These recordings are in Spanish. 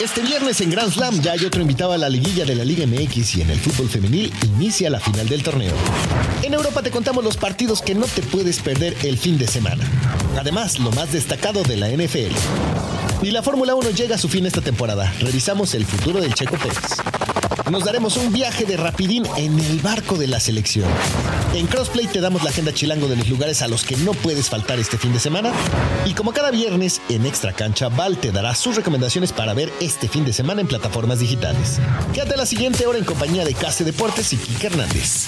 Este viernes en Grand Slam ya hay otro invitado a la liguilla de la Liga MX y en el fútbol femenil inicia la final del torneo. En Europa te contamos los partidos que no te puedes perder el fin de semana. Además, lo más destacado de la NFL. Y la Fórmula 1 llega a su fin esta temporada. Revisamos el futuro del Checo Pérez. Nos daremos un viaje de rapidín en el barco de la selección. En Crossplay te damos la agenda chilango de los lugares a los que no puedes faltar este fin de semana. Y como cada viernes, en Extra Cancha, Val te dará sus recomendaciones para ver este fin de semana en plataformas digitales. Quédate la siguiente hora en compañía de Case Deportes y Kike Hernández.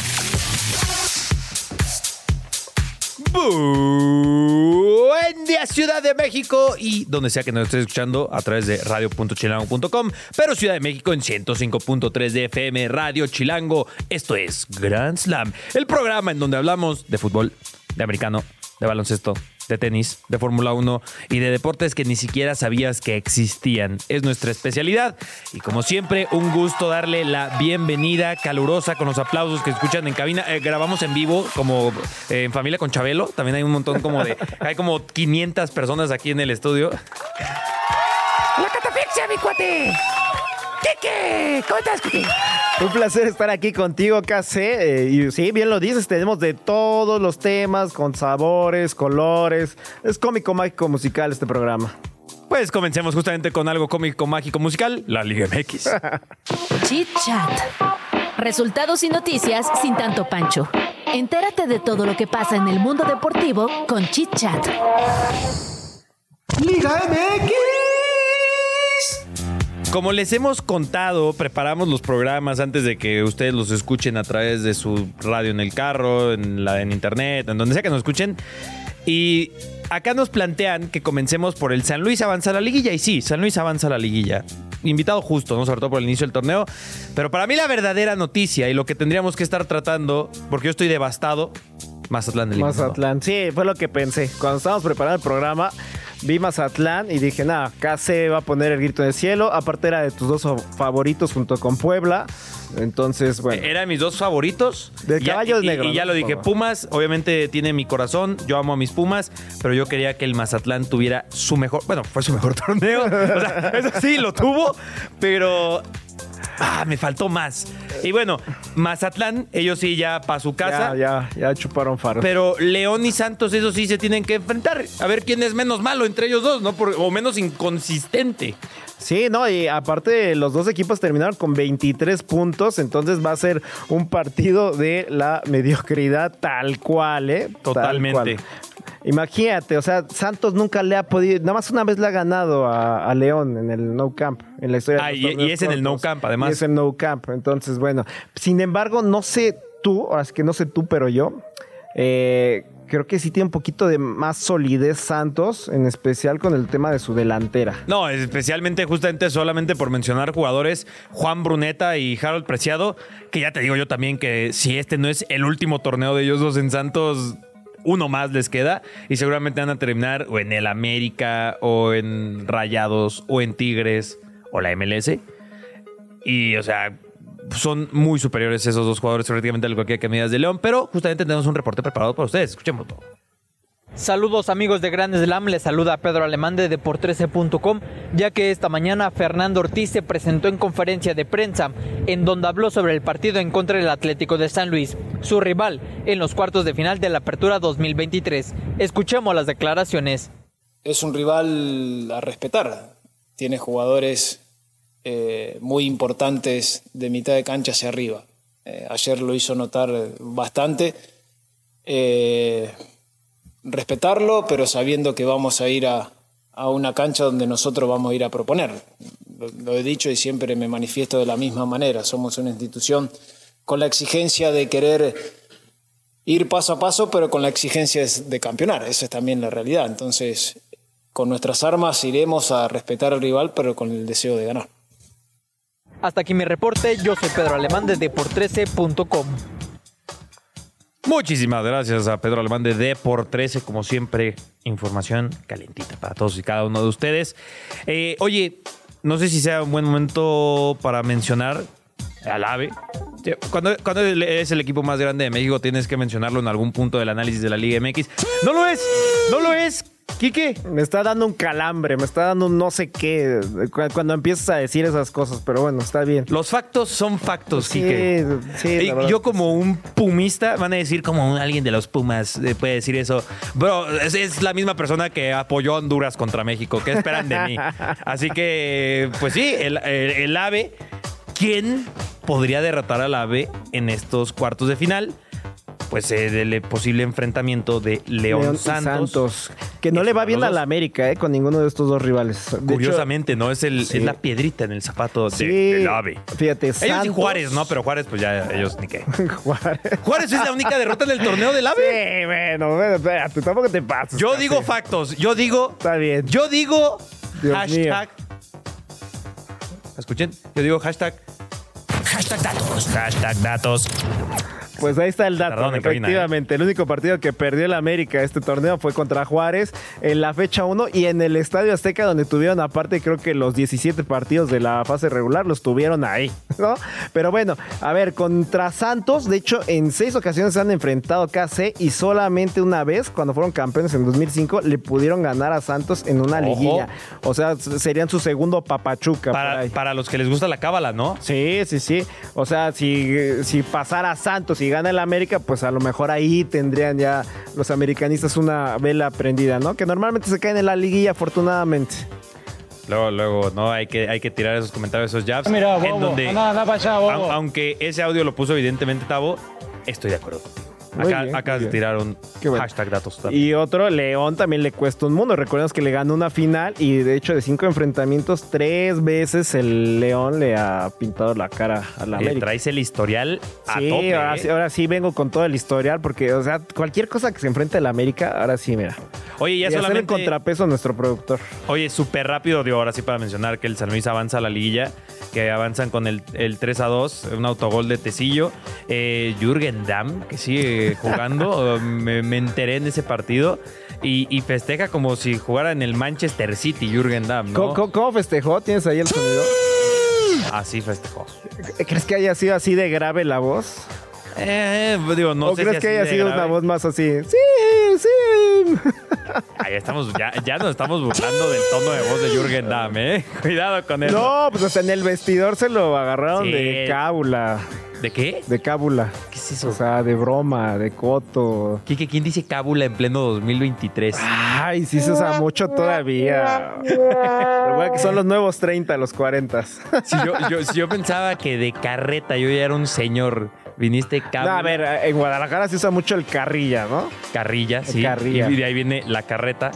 Buen día, Ciudad de México y donde sea que nos estés escuchando a través de radio.chilango.com, pero Ciudad de México en 105.3 de FM Radio Chilango. Esto es Grand Slam, el programa en donde hablamos de fútbol, de americano, de baloncesto, de tenis, de Fórmula 1 y de deportes que ni siquiera sabías que existían. Es nuestra especialidad y como siempre un gusto darle la bienvenida calurosa con los aplausos que escuchan en cabina. Eh, grabamos en vivo como eh, en familia con Chabelo. También hay un montón como de... Hay como 500 personas aquí en el estudio. ¡La catafixia, mi cuate! ¡Kike! ¿Cómo estás, Kike? Un placer estar aquí contigo, KC. Eh, y sí, bien lo dices, tenemos de todos los temas, con sabores, colores. Es cómico, mágico, musical este programa. Pues comencemos justamente con algo cómico, mágico, musical, la Liga MX. Chit Chat. Resultados y noticias sin tanto pancho. Entérate de todo lo que pasa en el mundo deportivo con Chit Chat. ¡Liga MX! Como les hemos contado, preparamos los programas antes de que ustedes los escuchen a través de su radio en el carro, en, la, en internet, en donde sea que nos escuchen. Y acá nos plantean que comencemos por el San Luis avanza a la liguilla. Y sí, San Luis avanza a la liguilla. Invitado justo, ¿no? Sobre todo por el inicio del torneo. Pero para mí la verdadera noticia y lo que tendríamos que estar tratando, porque yo estoy devastado, Mazatlán eliminado. Mazatlán, sí, fue lo que pensé. Cuando estábamos preparando el programa, vi Mazatlán y dije, nada, KC va a poner el grito en el cielo. Aparte era de tus dos favoritos junto con Puebla. Entonces, bueno. Eran mis dos favoritos. De Y ya- caballos y- negros, Y ya ¿no? lo dije. Pumas, obviamente tiene mi corazón. Yo amo a mis Pumas, pero yo quería que el Mazatlán tuviera su mejor. Bueno, fue su mejor torneo. O sea, eso sí, lo tuvo, pero. Ah, me faltó más. Y bueno, Mazatlán, ellos sí ya para su casa. Ya, ya, ya chuparon faros. Pero León y Santos, eso sí se tienen que enfrentar. A ver quién es menos malo entre ellos dos, ¿no? Por- o menos inconsistente. Sí, no, y aparte los dos equipos terminaron con 23 puntos, entonces va a ser un partido de la mediocridad tal cual, ¿eh? Tal Totalmente. cual. Imagínate, o sea, Santos nunca le ha podido, nada más una vez le ha ganado a, a León en el No Camp, en la historia. de Ah, los y- y torneos es en el No. Camp, además. Y es en No Camp, entonces bueno. Sin embargo, no sé tú, ahora es que no sé tú, pero yo, eh, creo que sí tiene un poquito de más solidez Santos, en especial con el tema de su delantera. No, especialmente justamente solamente por mencionar jugadores, Juan Bruneta y Harold Preciado, que ya te digo yo también que si este no es el último torneo de ellos dos en Santos, uno más les queda y seguramente van a terminar o en el América o en Rayados o en Tigres o la MLS. Y, o sea, son muy superiores esos dos jugadores prácticamente a cualquier que de León, pero justamente tenemos un reporte preparado para ustedes. Escuchemos todo. Saludos amigos de Grandes Slam, les saluda Pedro Alemán de Depor13.com, ya que esta mañana Fernando Ortiz se presentó en conferencia de prensa, en donde habló sobre el partido en contra del Atlético de San Luis, su rival en los cuartos de final de la Apertura 2023. Escuchemos las declaraciones. es un rival a respetar. Tiene jugadores eh, muy importantes de mitad de cancha hacia arriba. Eh, ayer lo hizo notar bastante. Eh, respetarlo, pero sabiendo que vamos a ir a, a una cancha donde nosotros vamos a ir a proponer. Lo, lo he dicho y siempre me manifiesto de la misma manera. Somos una institución con la exigencia de querer ir paso a paso, pero con la exigencia de campeonar. Esa es también la realidad. Entonces, con nuestras armas iremos a respetar al rival, pero con el deseo de ganar. Hasta aquí mi reporte, yo soy Pedro Alemán de Depor13.com. Muchísimas gracias a Pedro Alemán de D por 13, como siempre, información calentita para todos y cada uno de ustedes. Eh, oye, no sé si sea un buen momento para mencionar al AVE. Cuando, cuando es el equipo más grande de México, tienes que mencionarlo en algún punto del análisis de la Liga MX. No lo es, no lo es. Quique. Me está dando un calambre, me está dando un no sé qué cu- cuando empiezas a decir esas cosas, pero bueno, está bien. Los factos son factos, Sí, Quique. sí, Y yo como un pumista, van a decir como un- alguien de los Pumas eh, puede decir eso. Bro, es, es la misma persona que apoyó a Honduras contra México. ¿Qué esperan de mí? Así que, pues sí, el, el- el AVE. ¿Quién podría derrotar al AVE en estos cuartos de final? Pues eh, del posible enfrentamiento de León, León y Santos. Que no le va bien a la América, ¿eh? Con ninguno de estos dos rivales. De hecho, Curiosamente, ¿no? Es, el, sí. es la piedrita en el zapato de, sí, del AVE. Fíjate, Ellos y Santos- Juárez, ¿no? Pero Juárez, pues ya ellos ni qué. Juárez. Juárez es la única derrota en el torneo del AVE. Sí, bueno, bueno, espérate, tampoco te pases. Yo casi. digo factos. Yo digo. Está bien. Yo digo. Dios hashtag. ¿Escuchen? Yo digo hashtag. Hashtag datos. Hashtag datos. Pues ahí está el dato. ¿eh? Efectivamente, el único partido que perdió el América este torneo fue contra Juárez en la fecha 1 y en el Estadio Azteca donde tuvieron aparte creo que los 17 partidos de la fase regular los tuvieron ahí, ¿no? Pero bueno, a ver, contra Santos, de hecho en seis ocasiones se han enfrentado KC y solamente una vez cuando fueron campeones en 2005 le pudieron ganar a Santos en una Ojo. liguilla. O sea, serían su segundo papachuca. Para, para los que les gusta la cábala, ¿no? Sí, sí, sí. O sea, si, si pasara Santos y gana el América, pues a lo mejor ahí tendrían ya los americanistas una vela prendida, ¿no? Que normalmente se caen en la liguilla, afortunadamente. Luego, luego, no, hay que, hay que tirar esos comentarios, esos jabs. Mira, en bobo, donde, anda, anda para allá, bobo. au- aunque ese audio lo puso evidentemente Tavo, estoy de acuerdo contigo. Acá, bien, acabas muy de bien. tirar un Qué bueno. hashtag datos. también. Y otro, León también le cuesta un mundo. Recordemos que le ganó una final y de hecho de cinco enfrentamientos, tres veces el León le ha pintado la cara a la América. traes el historial a Sí, tope. ahora, ¿eh? sí, ahora sí vengo con todo el historial porque, o sea, cualquier cosa que se enfrente a la América, ahora sí, mira. Oye, ya y hacer el solamente... contrapeso a nuestro productor. Oye, súper rápido, digo, ahora sí para mencionar que el San Luis avanza a la liguilla, que avanzan con el, el 3 a 2, un autogol de Tecillo. Eh, Jürgen Damm, que sigue jugando, me, me enteré en ese partido. Y, y festeja como si jugara en el Manchester City, Jürgen Damm, ¿no? ¿Cómo, cómo- cómo festejó? ¿Tienes ahí el sonido? Así festejó. ¿Crees que haya sido así de grave la voz? Eh, digo, no ¿O sé crees si que haya sido grave. una voz más así? Sí, sí. Ahí estamos, ya, ya nos estamos burlando del tono de voz de Jürgen Damm, ¿eh? Cuidado con eso. No, pues hasta en el vestidor se lo agarraron Sí. de cábula. ¿De qué? De cábula. ¿Qué es eso? O sea, de broma, de coto. Quique, ¿quién dice cábula en pleno 2023? Ay, sí se usa mucho todavía. Recuerda que son los nuevos 30, los 40. Si yo, yo- si yo pensaba que de carreta yo ya era un señor, viniste No, cábula, a ver, en Guadalajara se usa mucho el carrilla, ¿no? carrilla, sí. carrilla. Y de ahí viene la carreta.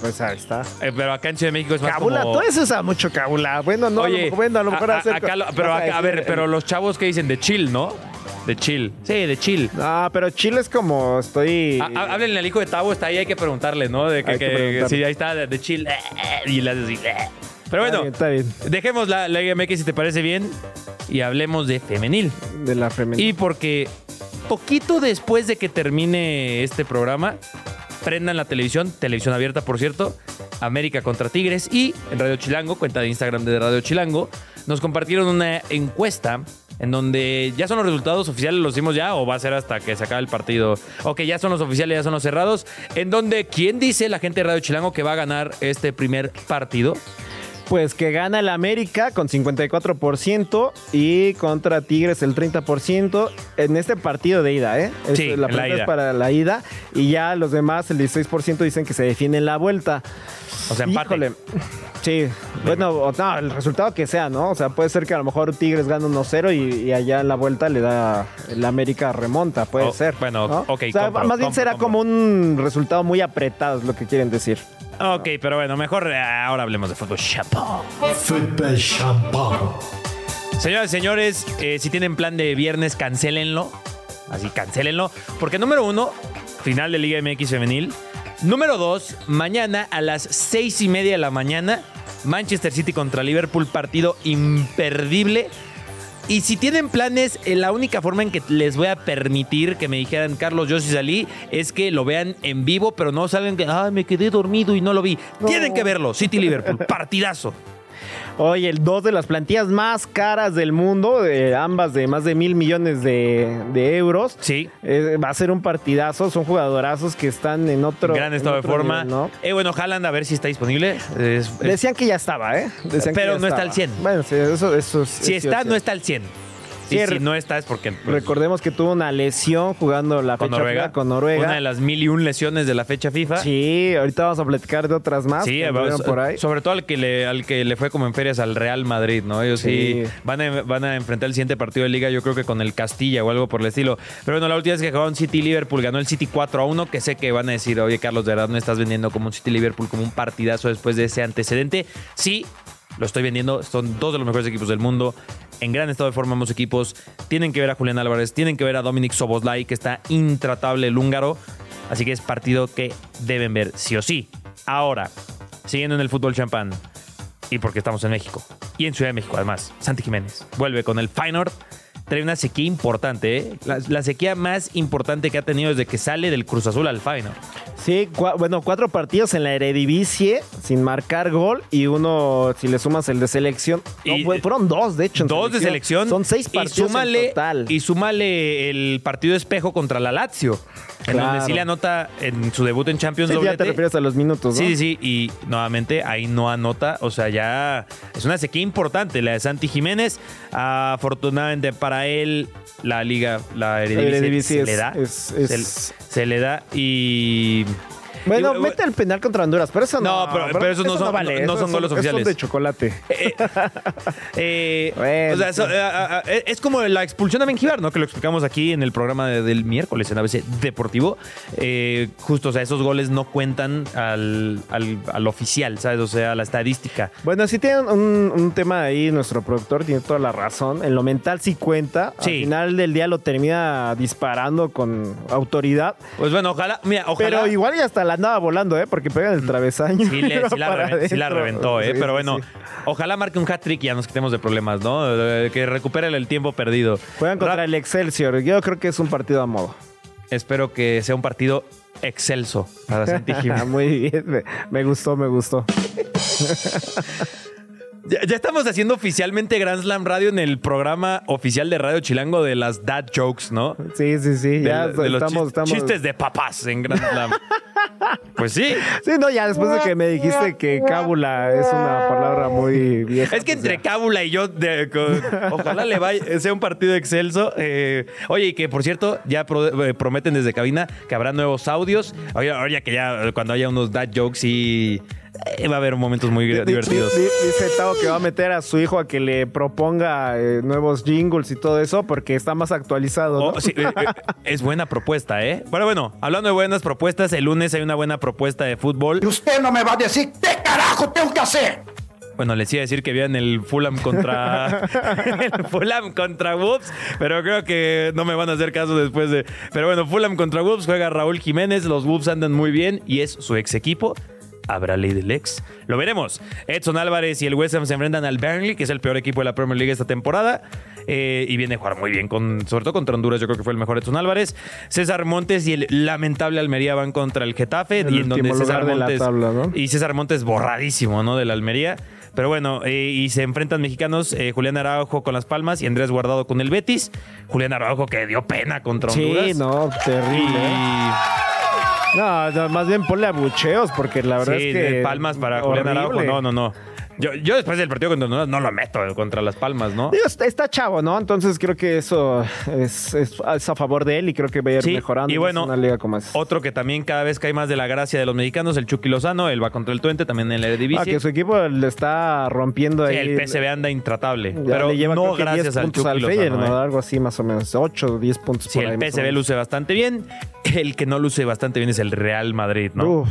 Pues ahí está. Eh, pero acá en Ciudad de México es más Cábula, como... todavía se usa mucho cábula. Bueno, no, Oye, a lo- bueno, a lo mejor a- hacer- acá lo- pero acá- a ver, pero los chavos que dicen de chill, ¿no? De chill. Sí, de chill. No, pero Chile es como estoy. Ah, ah, Háblenle al hijo de Tavo, está ahí, hay que preguntarle, ¿no? De que, que que- preguntarle. sí, ahí está, de, de chill. eh, eh, Y le haces así. eh. Pero Está bueno, bien, está bien. dejemos la, la Liga MX si te parece bien y hablemos de femenil. De la femenina. Y porque poquito después de que termine este programa, prendan la televisión, televisión abierta por cierto, América contra Tigres y en Radio Chilango, cuenta de Instagram de Radio Chilango, nos compartieron una encuesta en donde ya son los resultados oficiales, los dimos ya o va a ser hasta que se acabe el partido. Ok, ya son los oficiales, ya son los cerrados, en donde ¿quién dice la gente de Radio Chilango que va a ganar este primer partido? Pues que gana el América con 54% y contra Tigres el 30% en este partido de ida, ¿eh? Es- Sí, la pregunta es ida. para la ida y ya los demás, el 16% dicen que se define en la vuelta. O sea, empate. Híjole. Sí, bueno, no, el resultado que sea, ¿no? O sea, puede ser que a lo mejor Tigres gane 1-0 y, y allá en la vuelta le da el América remonta, puede Oh, ser. bueno, ¿no? ok, O sea, compro, más bien compro, será compro. como un resultado muy apretado, es lo que quieren decir. Ok, pero bueno, mejor eh, ahora hablemos de fútbol. Chapo. Fútbol champán. Señoras y señores, eh, si tienen plan de viernes, cancélenlo. Así, cancélenlo. Porque número uno, final de Liga MX femenil. Número dos, mañana a las seis y media de la mañana, Manchester City contra Liverpool, partido imperdible. Y si tienen planes, eh, la única forma en que les voy a permitir que me dijeran, Carlos, yo sí salí, es que lo vean en vivo, pero no salgan que, ah, me quedé dormido y no lo vi. Tienen que verlo, City Liverpool, partidazo. Oye, el dos de las plantillas más caras del mundo, de ambas de más de mil millones de, de euros. Sí. Eh, va a ser un partidazo, son jugadorazos que están en otro. Gran estado de forma. nivel, ¿no? Eh, bueno, Haaland a ver si está disponible. Es- es- Decían que ya estaba, ¿eh? Decían que Pero ya no está al 100. Bueno, sí, eso, eso es- si es está, no está al 100. Si no está es porque... pues, Recordemos que tuvo una lesión jugando la con fecha Noruega. FIFA con Noruega. Una de las mil y un lesiones de la fecha FIFA. Sí, ahorita vamos a platicar de otras más. Sí, que va- anduvieron por ahí. sobre todo al que, le, al que le fue como en ferias al Real Madrid, ¿no? Ellos sí, Sí. van, a, van a enfrentar el siguiente partido de liga, yo creo que con el Castilla o algo por el estilo. Pero bueno, la última vez que jugaron City Liverpool ganó el City 4 a 1, que sé que van a decir, oye Carlos, de verdad no estás vendiendo como un City Liverpool como un partidazo después de ese antecedente. Sí, lo estoy vendiendo, son dos de los mejores equipos del mundo. En gran estado de forma ambos equipos. Tienen que ver a Julián Álvarez, tienen que ver a Dominic Soboslai, que está intratable el húngaro. Así que es partido que deben ver sí o sí. Ahora, siguiendo en el fútbol champán, y porque estamos en México, y en Ciudad de México además, Santi Jiménez vuelve con el Feyenoord. Trae una sequía importante, ¿eh? la, la sequía más importante que ha tenido desde que sale del Cruz Azul al Feyenoord. Sí, cua- bueno, cuatro partidos en la Eredivisie sin marcar gol y uno, si le sumas el de selección. Y- fue- fueron dos, de hecho. Dos de selección. Son seis partidos y súmale, en total. Y súmale el partido de espejo contra la Lazio, en Claro. donde sí le anota en su debut en Champions Sí, ya doblete. te refieres a los minutos, ¿no? Sí, sí, sí. Y nuevamente ahí no anota. O sea, ya es una sequía importante la de Santi Jiménez. Afortunadamente para él, la liga, la Eredivisie, Eredivisie se es- le da. es- Se, se le da y... Bueno, y- mete el penal contra Honduras, pero eso no. No, pero- pero esos no son- no- no esos son goles esos oficiales. de chocolate. Eh, eh, Bueno, o sea, sí. eh, eh, es como la expulsión de Benjivar, ¿no? Que lo explicamos aquí en el programa de- del miércoles en ABC Deportivo. Eh, justo, o sea, esos goles no cuentan al, al- al oficial, ¿sabes? O sea, a la estadística. Bueno, sí tiene un, un tema ahí, nuestro productor tiene toda la razón. En lo mental sí cuenta. Sí. Al final del día lo termina disparando con autoridad. Pues bueno, ojalá, mira, ojalá. Pero igual ya hasta la andaba volando, ¿eh? Porque pega en el travesaño. Sí, le- sí la, reven- sí la reventó, ¿eh? Sí, Pero bueno, ojalá marque un hat-trick y ya nos quitemos de problemas, ¿no? Eh, Que recupere el tiempo perdido. Juegan contra Ra- el Excelsior. Yo creo que es un partido a modo. Espero que sea un partido excelso para Santi. Muy bien. Me, me gustó, me gustó. Ya, ya estamos haciendo oficialmente Grand Slam Radio en el programa oficial de Radio Chilango de las dad jokes, ¿no? Sí, sí, sí. De, ya de los estamos. chistes de papás en Grand Slam. Pues sí. Sí, no, ya después de que me dijiste que cábula es una palabra muy vieja. Es que pues entre. Cábula y yo, de- con- ojalá le vaya, sea un partido excelso. Eh, oye, y que por cierto, ya pro- eh, prometen desde cabina que habrá nuevos audios. Oye, ahora que ya cuando haya unos dad jokes y va a haber momentos muy Di- di- divertidos. di- Dice Tao que va a meter a su hijo a que le proponga eh, nuevos jingles y todo eso porque está más actualizado. ¿no? Oh, sí, eh, eh, es buena propuesta, ¿eh? Pero bueno, hablando de buenas propuestas, el lunes hay una buena propuesta de fútbol. Y usted no me va a decir qué carajo tengo que hacer. Bueno, les iba a decir que vean el Fulham contra el Fulham contra Wolves, pero creo que no me van a hacer caso después de. Pero bueno, Fulham contra Wolves juega Raúl Jiménez, los Wolves andan muy bien y es su ex equipo. ¿Habrá ley del ex? Lo veremos. Edson Álvarez y el West Ham se enfrentan al Burnley, que es el peor equipo de la Premier League esta temporada. eh, y viene a jugar muy bien, con, sobre todo contra Honduras. Yo creo que fue el mejor Edson Álvarez. César Montes y el lamentable Almería van contra el Getafe. El y en donde César Montes. tabla, ¿no? Y César Montes borradísimo, ¿no? De la Almería. Pero bueno, eh, y se enfrentan mexicanos eh, Julián Araujo con Las Palmas y Andrés Guardado con el Betis. Julián Araujo que dio pena contra Honduras. Sí, no, terrible. Y No, no, más bien ponle abucheos porque la verdad sí, es que. Palmas para Julián horrible. Araujo. No, no, no. Yo, yo después del partido contra Honduras no lo meto contra Las Palmas, ¿no? Digo, está, está chavo, ¿no? Entonces creo que eso es, es- es a favor de él y creo que va a ir Sí, mejorando y en bueno, una liga como esa. Otro que también cada vez cae más de la gracia de los mexicanos, el Chucky Lozano, él va contra el Twente, también en la Ah, Eredivisie. que su equipo le está rompiendo Sí, ahí. el PSV anda intratable, Ya pero le lleva no creo que 10 gracias al Chucky al Lozano. Feyenoord, ¿eh? ¿no? Algo así más o menos. 8 o 10 puntos Sí, por ahí. el PSV luce bastante bien. El que no luce bastante bien es el Real Madrid, ¿no? Uf.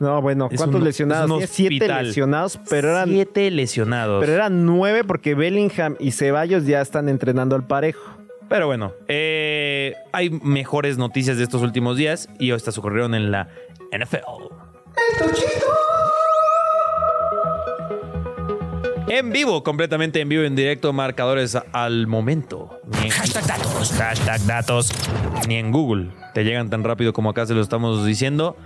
No, bueno, ¿cuántos un- lesionados? siete lesionados, pero eran, Siete lesionados. pero eran nueve porque Bellingham y Ceballos ya están entrenando al parejo. Pero bueno, eh, hay mejores noticias de estos últimos días y estas ocurrieron en la NFL. En vivo, completamente en vivo, en directo, marcadores al momento. Ni en, hashtag datos. Hashtag datos. Ni en Google te llegan tan rápido como acá se lo estamos diciendo.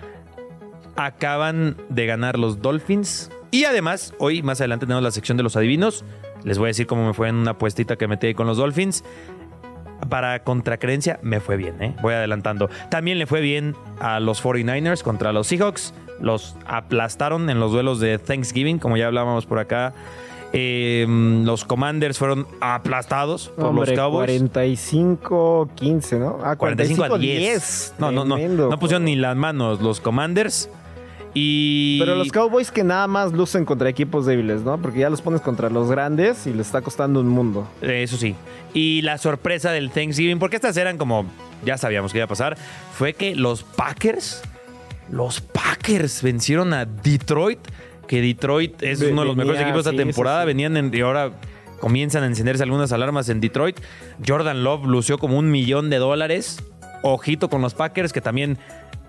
Acaban de ganar los Dolphins. Y además, hoy más adelante tenemos la sección de los adivinos. Les voy a decir cómo me fue en una apuestita que metí ahí con los Dolphins. Para contracreencia me fue bien, ¿eh? voy adelantando. También le fue bien a los 49ers contra los Seahawks. Los aplastaron en los duelos de Thanksgiving, como ya hablábamos por acá. Eh, los Commanders fueron aplastados por Hombre, los Cowboys. 45-15, ¿no? Ah, 45 a 10. No, no, no. No pusieron ni las manos los Commanders. Y. Pero los Cowboys que nada más lucen contra equipos débiles, ¿no? Porque ya los pones contra los grandes y les está costando un mundo. Eso sí. Y la sorpresa del Thanksgiving, porque estas eran como. Ya sabíamos que iba a pasar. Fue que los Packers. Los Packers vencieron a Detroit. Que Detroit es uno de los mejores equipos de sí, esta temporada. sí. Venían en- y ahora comienzan a encenderse algunas alarmas en Detroit. Jordan Love lució como un millón de dólares. Ojito con los Packers, que también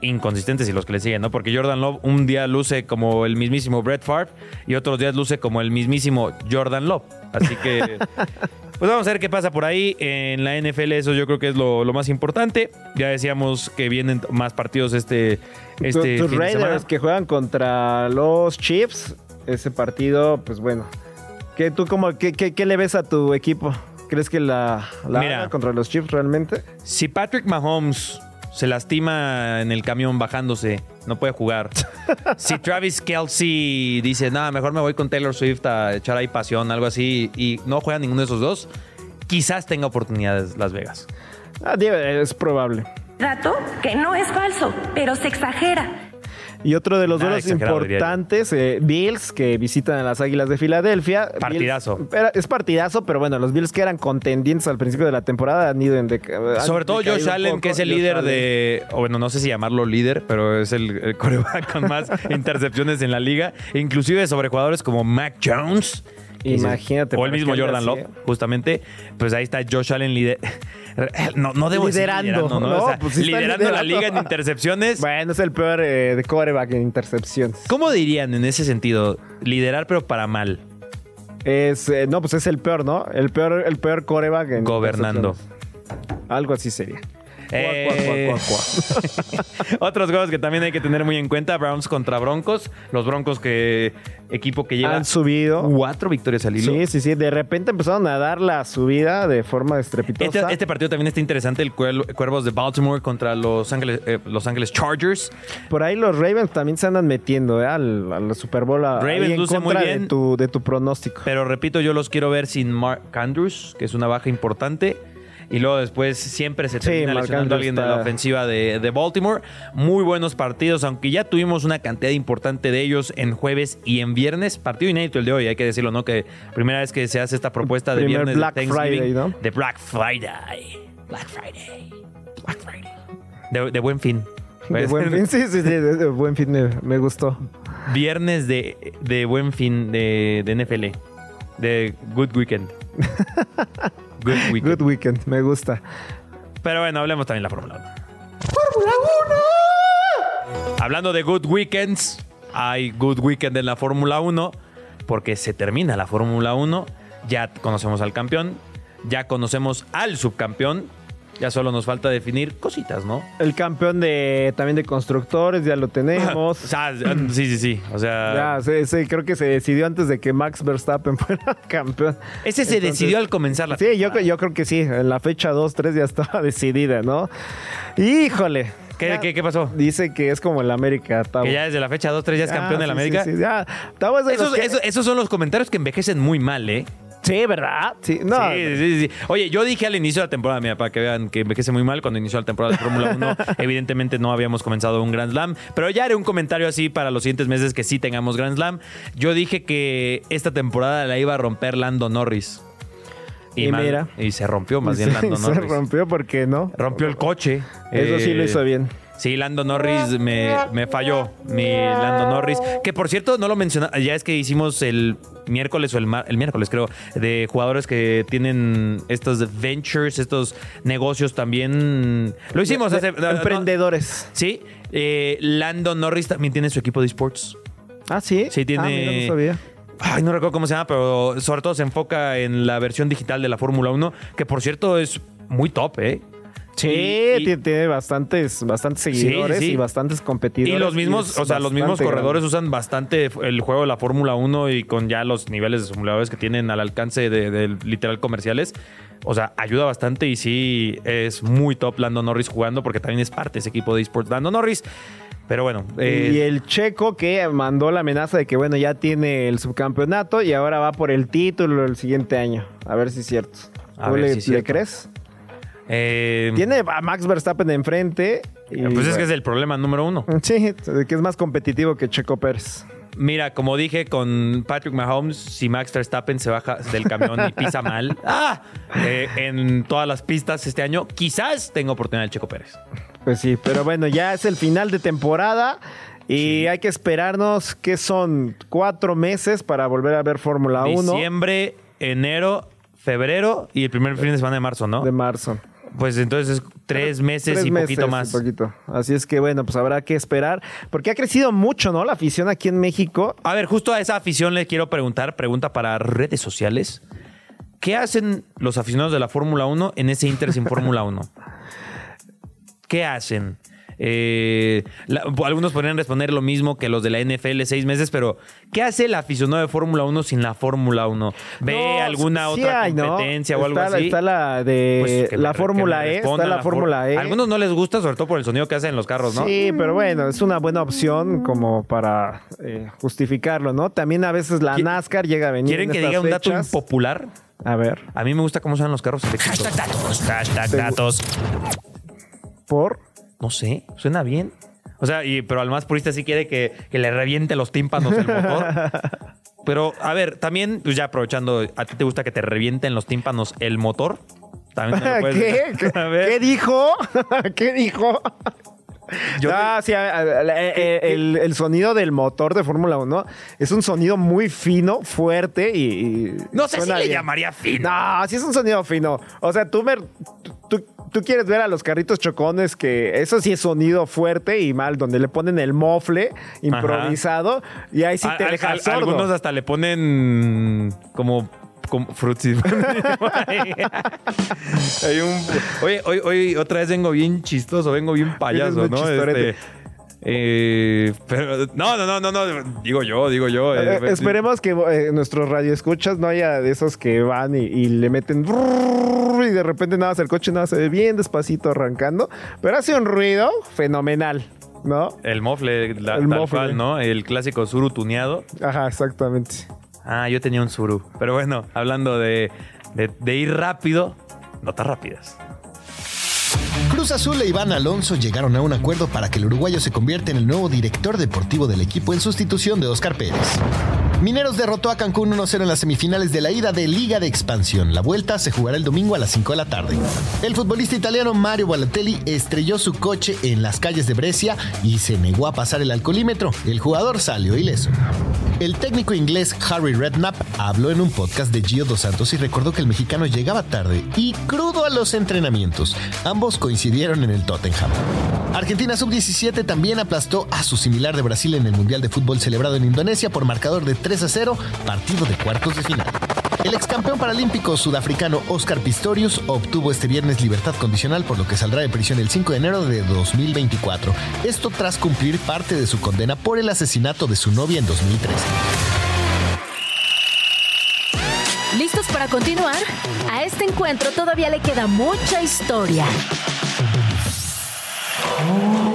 inconsistentes y los que le siguen, ¿no? Porque Jordan Love un día luce como el mismísimo Brett Favre y otros días luce como el mismísimo Jordan Love. Así que, pues vamos a ver qué pasa por ahí. En la NFL eso yo creo que es lo, lo más importante. Ya decíamos que vienen más partidos este, este Tu- tus fin de semana. Raiders que juegan contra los Chiefs, ese partido, pues bueno. ¿Qué, ¿Tú cómo, qué, qué- qué le ves a tu equipo? ¿Crees que la, la Mira. haga contra los Chiefs realmente? Si Patrick Mahomes se lastima en el camión bajándose, no puede jugar. si Travis Kelsey dice, nada, mejor me voy con Taylor Swift a echar ahí pasión, algo así, y no juega ninguno de esos dos, quizás tenga oportunidades Las Vegas. Ah, es probable. Dato que no es falso, pero se exagera. Y otro de los Nada duelos importantes, eh, Bills, que visitan a las Águilas de Filadelfia. Partidazo. Bills- era- es partidazo, pero bueno, los Bills que eran contendientes al principio de la temporada han ido en... han Sobre todo Josh Allen, poco. que es el Josh líder Allen. de, o bueno, no sé si llamarlo líder, pero es el, el coreback con más intercepciones en la liga, inclusive sobre jugadores como Mac Jones. Imagínate, O el mismo Jordan Love, justamente. Pues ahí está Josh Allen lider no, no debo decir Liderando, liderando, ¿no? no, O sea, pues sí liderando la liderando. liga en intercepciones. Bueno, es el peor eh, de quarterback en intercepciones. ¿Cómo dirían en ese sentido? Liderar, pero para mal. Es, eh, no, pues es el peor, ¿no? El peor, el peor coreback en Gobernando. Algo así sería. Eh, Otros juegos que también hay que tener muy en cuenta: Browns contra Broncos. Los Broncos, que equipo que lleva Han subido. cuatro victorias al hilo. Sí, sí, sí. De repente empezaron a dar la subida de forma Este, estrepitosa. este partido también está interesante, el Cuer- Cuervos de Baltimore contra Los Ángeles, eh, Los Ángeles Chargers. Por ahí los Ravens también se andan metiendo ¿eh? al, al Super Bowl. a- Ravens en luce muy bien. De tu, de tu pronóstico. Pero repito, yo los quiero ver sin Mark Andrews, que es una baja importante. Y luego después siempre se Sí, termina Mark lesionando alguien de la ofensiva de, de Baltimore. Muy buenos partidos, aunque ya tuvimos una cantidad importante de ellos en jueves y en viernes. Partido inédito el de hoy, hay que decirlo, ¿no? Que primera vez que se hace esta propuesta de Primer viernes Black de Thanksgiving. Friday, ¿no? De Black Friday. Black Friday. Black Friday. De, de buen fin. De buen fin, sí, sí, sí, de, de buen fin me, me gustó. Viernes de, de buen fin de, de NFL. De Good Weekend. Good Weekend. Good weekend, me gusta. Pero bueno, hablemos también de la Fórmula 1. Hablando de Good Weekends, hay Good Weekend en la Fórmula 1 porque se termina la Fórmula 1. Ya conocemos al campeón, ya conocemos al subcampeón. Ya solo nos falta definir cositas, ¿no? El campeón de también de constructores, ya lo O tenemos. sea, sí, sí, sí. O sea, Ya, creo que se decidió antes de que Max Verstappen fuera campeón. ese se Entonces- decidió al comenzar la Sí, yo, yo creo que sí. En la fecha 2-3 ya estaba decidida, ¿no? Híjole. ¿Qué, qué, qué pasó? Dice que es como el América. Tavo. Que ya desde la fecha 2-3 ya es Ya, campeón de la sí, América. Sí, sí, ya. Esos, que- esos- esos son los comentarios que envejecen muy mal, ¿eh? Sí, ¿verdad? Sí, no. Sí, sí, sí. Oye, yo dije al inicio de la temporada, mira, para que vean que envejece muy mal, cuando inició la temporada de Fórmula 1, evidentemente no habíamos comenzado un Grand Slam, pero ya haré un comentario así para los siguientes meses que sí tengamos Grand Slam. Yo dije que esta temporada la iba a romper Lando Norris. Y mal- mira. Y se rompió más bien se, Lando se Norris. rompió porque no. Rompió el coche. Eso sí lo Eh, hizo bien. Sí, Lando Norris me, me falló. Mi Lando Norris. Que por cierto, no lo mencioné. Ya es que hicimos el miércoles o el, mar- el miércoles, creo, de jugadores que tienen estos ventures, estos negocios también. Lo hicimos hace. no, emprendedores. sí. Eh, Lando Norris también tiene su equipo de esports. Ah, sí. Sí, tiene- Ah, mira, no sabía. Ay, no recuerdo cómo se llama, pero sobre todo se enfoca en la versión digital de la Fórmula 1, que por cierto es muy top, ¿eh? Sí, Y- tiene, bastantes, bastantes seguidores sí. y bastantes competidores. Y los mismos, o sea, los mismos corredores grande. usan bastante el juego de la Fórmula 1 y con ya los niveles de simuladores que tienen al alcance de, de literal comerciales. O sea, ayuda bastante y sí es muy top Lando Norris jugando porque también es parte de ese equipo de esports Lando Norris. Pero bueno, eh, y el checo que mandó la amenaza de que, bueno, ya tiene el subcampeonato y ahora va por el título el siguiente año. A ver si es cierto. A ¿Tú ver le, si es le crees? Eh, Tiene a Max Verstappen enfrente. y, pues es que es el problema número uno. Sí, que es más competitivo que Checo Pérez. Mira, como dije con Patrick Mahomes, si Max Verstappen se baja del camión y pisa mal ¡ah! Eh, en todas las pistas este año, quizás tenga oportunidad el Checo Pérez. Pues sí, pero bueno, ya es el final de temporada y hay que esperarnos que son cuatro meses para volver a ver Fórmula 1 Diciembre, enero, febrero y el primer fin de semana de marzo, ¿no? de marzo. Pues entonces es tres meses Tres y meses poquito y más. poquito. Así es que bueno, pues habrá que esperar porque ha crecido mucho, ¿no? La afición aquí en México. A ver, justo a esa afición le quiero preguntar, pregunta para redes sociales. ¿Qué hacen los aficionados de la Fórmula 1 en ese Inter sin Fórmula 1? ¿Qué hacen? Eh, la- algunos podrían responder lo mismo que los de la NFL seis meses, pero ¿qué hace el aficionado de Fórmula 1 sin la Fórmula 1? ¿Ve No, alguna sí otra hay, ¿no? competencia o algo Está así? Está la de Pues me la Fórmula E, está la Fórmula E. A algunos no les gusta, sobre todo por el sonido que hacen los carros, ¿no? Sí, pero bueno, es una buena opción como para eh, justificarlo, ¿no? También a veces la ¿Qui- NASCAR llega a venir ¿Quieren en que diga un dato fechas. impopular? A ver, A mí me gusta cómo suenan los carros eléctricos. Hashtag datos. Hashtag datos. por No sé, suena bien. O sea, y, pero al más purista sí quiere que, que le reviente los tímpanos el motor. Pero, a ver, también, pues ya aprovechando, ¿a ti te gusta que te revienten los tímpanos el motor? También me lo puedes- ¿Qué? ¿Qué, A ver. ¿Qué dijo? ¿Qué dijo? Yo- Ah, sí, a- eh, el, el sonido del motor de Fórmula 1 es un sonido muy fino, fuerte y. y no sé si le llamaría fino. No, sí es un sonido fino. O sea, tú, me, tú, tú quieres ver a los carritos chocones que eso sí es sonido fuerte y mal, donde le ponen el mofle improvisado y ahí sí te a- deja sordo. Algunos hasta le ponen como, como frutsis. Hay un- Oye, hoy, hoy otra vez vengo bien chistoso, vengo bien payaso, ¿no? Este, eh, pero no, no, no, no, no, digo yo, digo yo. eh, Eh, esperemos que eh, nuestros radioescuchas no haya de esos que van y, y le meten y de repente nada más el coche nada se ve bien despacito arrancando, pero hace un ruido fenomenal, ¿no? El mofle, la- El tal mofle. cual, ¿no? El clásico suru tuneado. Ajá, exactamente. Ah, yo tenía un suru. Pero bueno, hablando de, de- de ir rápido, notas rápidas. Cruz Azul e Iván Alonso llegaron a un acuerdo para que el uruguayo se convierta en el nuevo director deportivo del equipo en sustitución de Oscar Pérez. Mineros derrotó a Cancún 1-0 en las semifinales de la ida de Liga de Expansión. La vuelta se jugará el domingo a las 5 de la tarde. El futbolista italiano Mario Balotelli estrelló su coche en las calles de Brescia y se negó a pasar el alcoholímetro. El jugador salió ileso. El técnico inglés Harry Redknapp habló en un podcast de Gio Dos Santos y recordó que el mexicano llegaba tarde y crudo a los entrenamientos. Ambos coincidieron en el Tottenham. Argentina Sub-17 también aplastó a su similar de Brasil en el Mundial de Fútbol celebrado en Indonesia por marcador de 3 a 0, partido de cuartos de final. El ex campeón paralímpico sudafricano Oscar Pistorius obtuvo este viernes libertad condicional por lo que saldrá de prisión el 5 de enero de 2024. Esto tras cumplir parte de su condena por el asesinato de su novia en 2013. ¿Listos para continuar? A este encuentro todavía le queda mucha historia.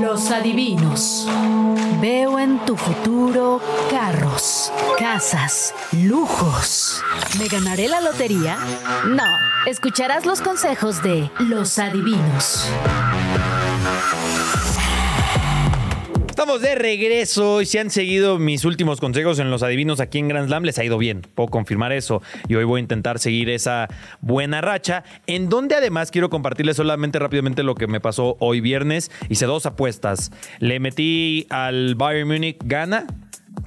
Los adivinos. Veo en tu futuro carros, casas, lujos. ¿Me ganaré la lotería? No. Escucharás los consejos de los adivinos. Estamos de regreso y si han seguido mis últimos consejos en los adivinos aquí en Grand Slam, les ha ido bien. Puedo confirmar eso. Y hoy voy a intentar seguir esa buena racha. En donde además quiero compartirles solamente rápidamente lo que me pasó hoy viernes. Hice dos apuestas. Le metí al Bayern Munich gana.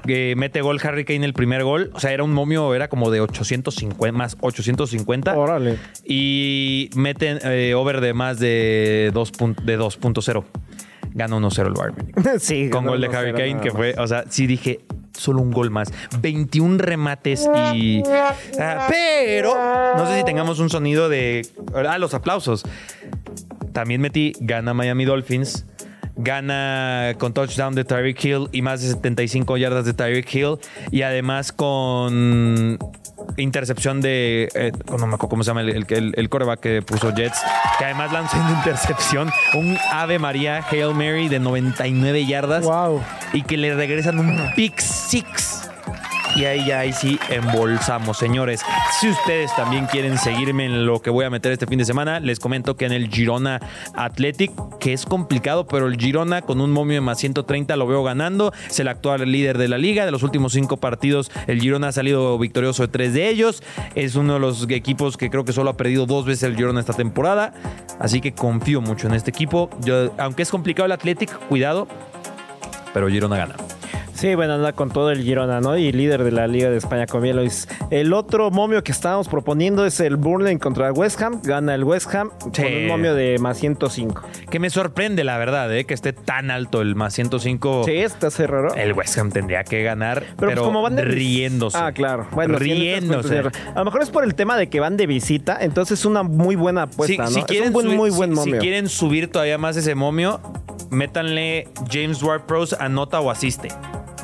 Que mete gol Harry Kane el primer gol. O sea, era un momio, era como de 850, más 850. Órale. Y meten eh, over de más de 2 pun- de 2.0. Gana 1-0 el Bayern sí. con gol de Harry Kane, que fue, o sea, sí dije, solo un gol más. 21 remates y... ah, pero, no sé si tengamos un sonido de... Ah, los aplausos. También metí, gana Miami Dolphins. Gana con touchdown de Tyreek Hill y más de 75 yardas de Tyreek Hill. Y además con intercepción de. eh, no me acuerdo cómo se llama el, el, el- el coreback que puso Jets. Que además lanzó una intercepción. Un Ave María Hail Mary de 99 yardas. Wow. Y que le regresan un pick six. Y ahí ya ahí sí embolsamos, señores. Si ustedes también quieren seguirme en lo que voy a meter este fin de semana, les comento que en el Girona Athletic, que es complicado, pero el Girona con un momio de más 130 lo veo ganando. Es el actual líder de la liga. De los últimos cinco partidos, el Girona ha salido victorioso de tres de ellos. Es uno de los equipos que creo que solo ha perdido dos veces el Girona esta temporada. Así que confío mucho en este equipo. Aunque es complicado el Athletic, cuidado, pero Girona gana. Sí, bueno, anda con todo el Girona, ¿no? Y líder de la Liga de España, como bien. El otro momio que estábamos proponiendo es el Burnley contra el West Ham. Gana el West Ham con un momio de más 105. Que me sorprende, la verdad, ¿eh? que esté tan alto el más 105. Sí, está raro. El West Ham tendría que ganar, pero, pues, como van de riéndose. Ah, claro. Bueno, riéndose. A lo mejor es por el tema de que van de visita, entonces es una muy buena apuesta, Si- ¿no? si quieren es un buen, subir- muy si- buen si, momio. quieren subir todavía más ese momio, métanle James Ward Pros, anota o asiste.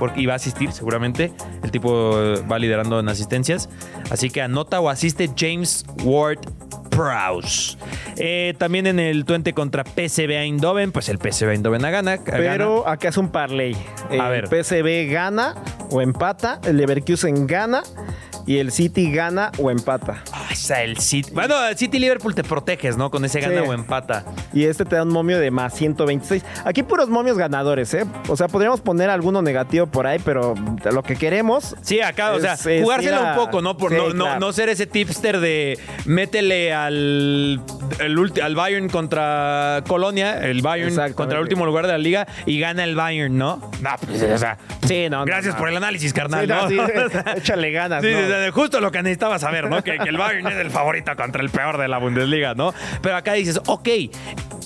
Porque iba a asistir seguramente. El tipo va liderando en asistencias. Así que anota o asiste James Ward Prowse. Eh, también en el Twente contra PSV Eindhoven, pues el PSV Eindhoven a gana. Pero acá es un parlay. A el ver. PSV gana o empata, el Leverkusen gana y el City gana o empata. Ah, esa, el City. Bueno, el City Liverpool te proteges, ¿no? Con ese gana Sí. o empata. Y este te da un momio de más 126. Aquí puros momios ganadores, ¿eh? O sea, podríamos poner alguno negativo por ahí, pero lo que queremos. Sí, acá, o sea, jugársela a- un poco, ¿no? Por Sí, no, no- claro. no ser ese tipster de métele al, el ulti- al Bayern contra Colonia, el Bayern contra el último lugar de la liga y gana el Bayern, ¿no? No, pues, o sea, Sí, no. no, gracias no. por el análisis, carnal, Sí, ¿no? sí, échale ganas, Sí, justo lo que necesitabas saber, ¿no? Que, que el Bayern es el favorito contra el peor de la Bundesliga, ¿no? Pero acá dices, ok,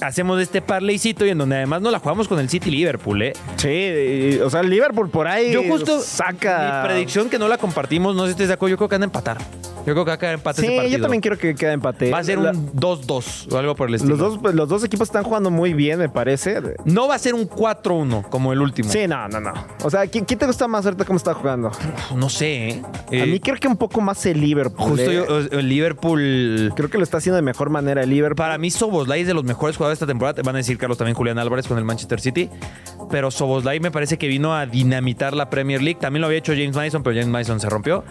hacemos este parleycito y en donde además no la jugamos con el City Liverpool, ¿eh? Sí, o sea, el Liverpool por ahí Yo justo saca. mi predicción que no la compartimos, no sé si de acuerdo, yo creo que van a empatar. Yo creo que va a quedar empate ese Sí, partido. yo también quiero que quede empate. Va a ser La- un 2-2 o algo por el estilo. los dos, pues, los dos equipos están jugando muy bien, me parece. No va a ser un 4-1 como el último. Sí, no, no, no. O sea, ¿quién, quién te gusta más ahorita cómo está jugando? No sé, ¿eh? A Eh, mí creo que un poco más el Liverpool. Justo ¿eh? yo, el Liverpool... Creo que lo está haciendo de mejor manera el Liverpool. Para mí Soboslai es de los mejores jugadores de esta temporada. Van a decir Carlos también Julián Álvarez con el Manchester City. Pero Soboslai me parece que vino a dinamitar la Premier League. También lo había hecho James Mason, pero James Mason se rompió.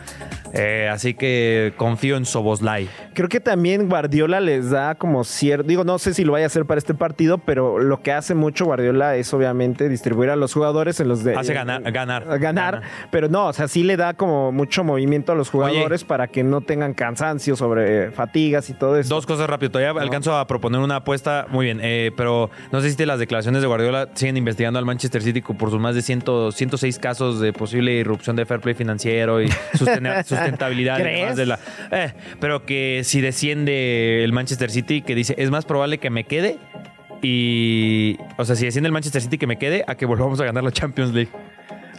Eh, así que confío en Soboslai. Creo que también Guardiola les da como cierto. Digo, no sé si lo vaya a hacer para este partido, pero lo que hace mucho Guardiola es obviamente distribuir a los jugadores en los de. Hace ganar- ganar. ganar. Gana. Pero no, o sea, sí le da como mucho movimiento a los jugadores para que no tengan cansancio sobre fatigas y todo eso. Dos cosas rápido. Todavía alcanzo a proponer una apuesta. Muy bien. eh, pero no sé si te las declaraciones de Guardiola siguen investigando al Manchester City por sus más de 100, 106 casos de posible irrupción de fair play financiero y susten- sustentabilidad. de la, eh, pero que si desciende el Manchester City, que dice, es más probable que me quede. Y, o sea, si desciende el Manchester City, que me quede a que volvamos a ganar la Champions League.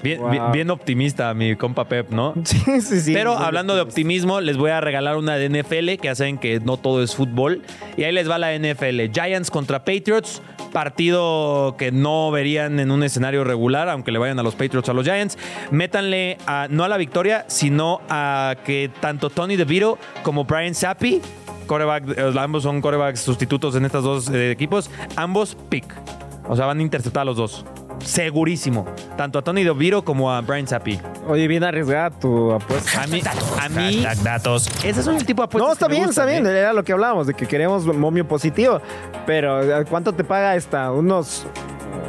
Bien, Wow. bien, bien optimista, mi compa Pep, ¿no? Sí, sí, sí. Pero hablando de optimismo, les voy a regalar una de NFL, que saben que no todo es fútbol. Y ahí les va la NFL. Giants contra Patriots, partido que no verían en un escenario regular, aunque le vayan a los Patriots a los Giants. Métanle a, no a la victoria, sino a que tanto Tony DeVito como Brian Zappi, quarterback, eh, ambos son corebacks sustitutos en estos dos eh, equipos, ambos pick. O sea, van a interceptar a los dos. Segurísimo. Tanto a Tony DeVito como a Brian Zappi. Oye, bien arriesgada tu apuesta. A mí, a mí, datos. Ese es un tipo de apuestas No, está que me bien, está gustan, bien. ¿eh? Era lo que hablábamos, de que queremos momio positivo. Pero, ¿cuánto te paga esta? Unos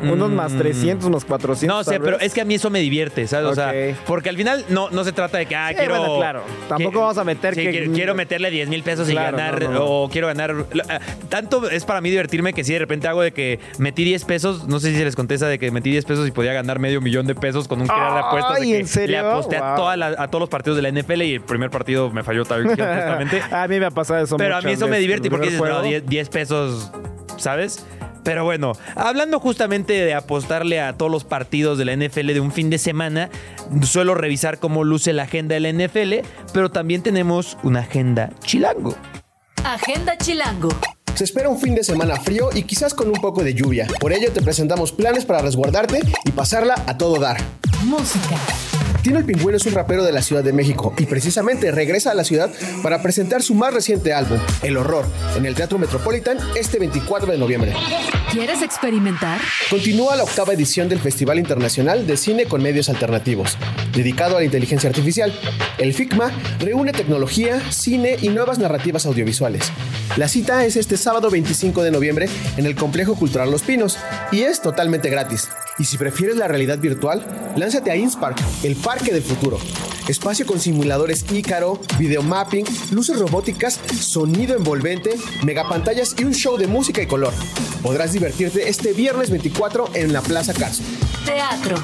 Unos más Mm. 300, más 400. No sé, tal pero es que a mí eso me divierte, ¿sabes? O sea, porque al final no, no se trata de que, ah, Sí, quiero. bueno, claro. Tampoco que- vamos a meter sí, que- Quiero, quiero meterle 10 mil pesos Claro, y ganar, no, no, no. o quiero ganar. ah, Tanto es para mí divertirme que si de repente hago de que metí 10 pesos, no sé si se les contesta de que metí 10 pesos y podía ganar medio millón de pesos con un crear de apuestas. de Ay, que ¿en serio? Le aposté a, toda la- a todos los partidos de la NFL y el primer partido me falló también justamente. a mí me ha pasado eso Pero a mí eso me divierte porque dices, no, juego, 10, 10 pesos, ¿sabes? Pero bueno, hablando justamente de apostarle a todos los partidos de la NFL de un fin de semana, suelo revisar cómo luce la agenda de la NFL, pero también tenemos una agenda chilango. Agenda Chilango. Se espera un fin de semana frío y quizás con un poco de lluvia. Por ello te presentamos planes para resguardarte y pasarla a todo dar. Música. Tino el Pingüino es un rapero de la Ciudad de México y precisamente regresa a la ciudad para presentar su más reciente álbum, El Horror, en el Teatro Metropolitan este 24 de noviembre. ¿Quieres experimentar? Continúa la octava edición del Festival Internacional de Cine con Medios Alternativos, dedicado a la inteligencia artificial. El FICMA reúne tecnología, cine y nuevas narrativas audiovisuales. La cita es este sábado 25 de noviembre en el Complejo Cultural Los Pinos y es totalmente gratis. Y si prefieres la realidad virtual, lánzate a Inspark, el parque del futuro. Espacio con simuladores Ícaro, videomapping, luces robóticas, sonido envolvente, megapantallas y un show de música y color. Podrás divertirte este viernes 24 en la Plaza Carso. Teatro.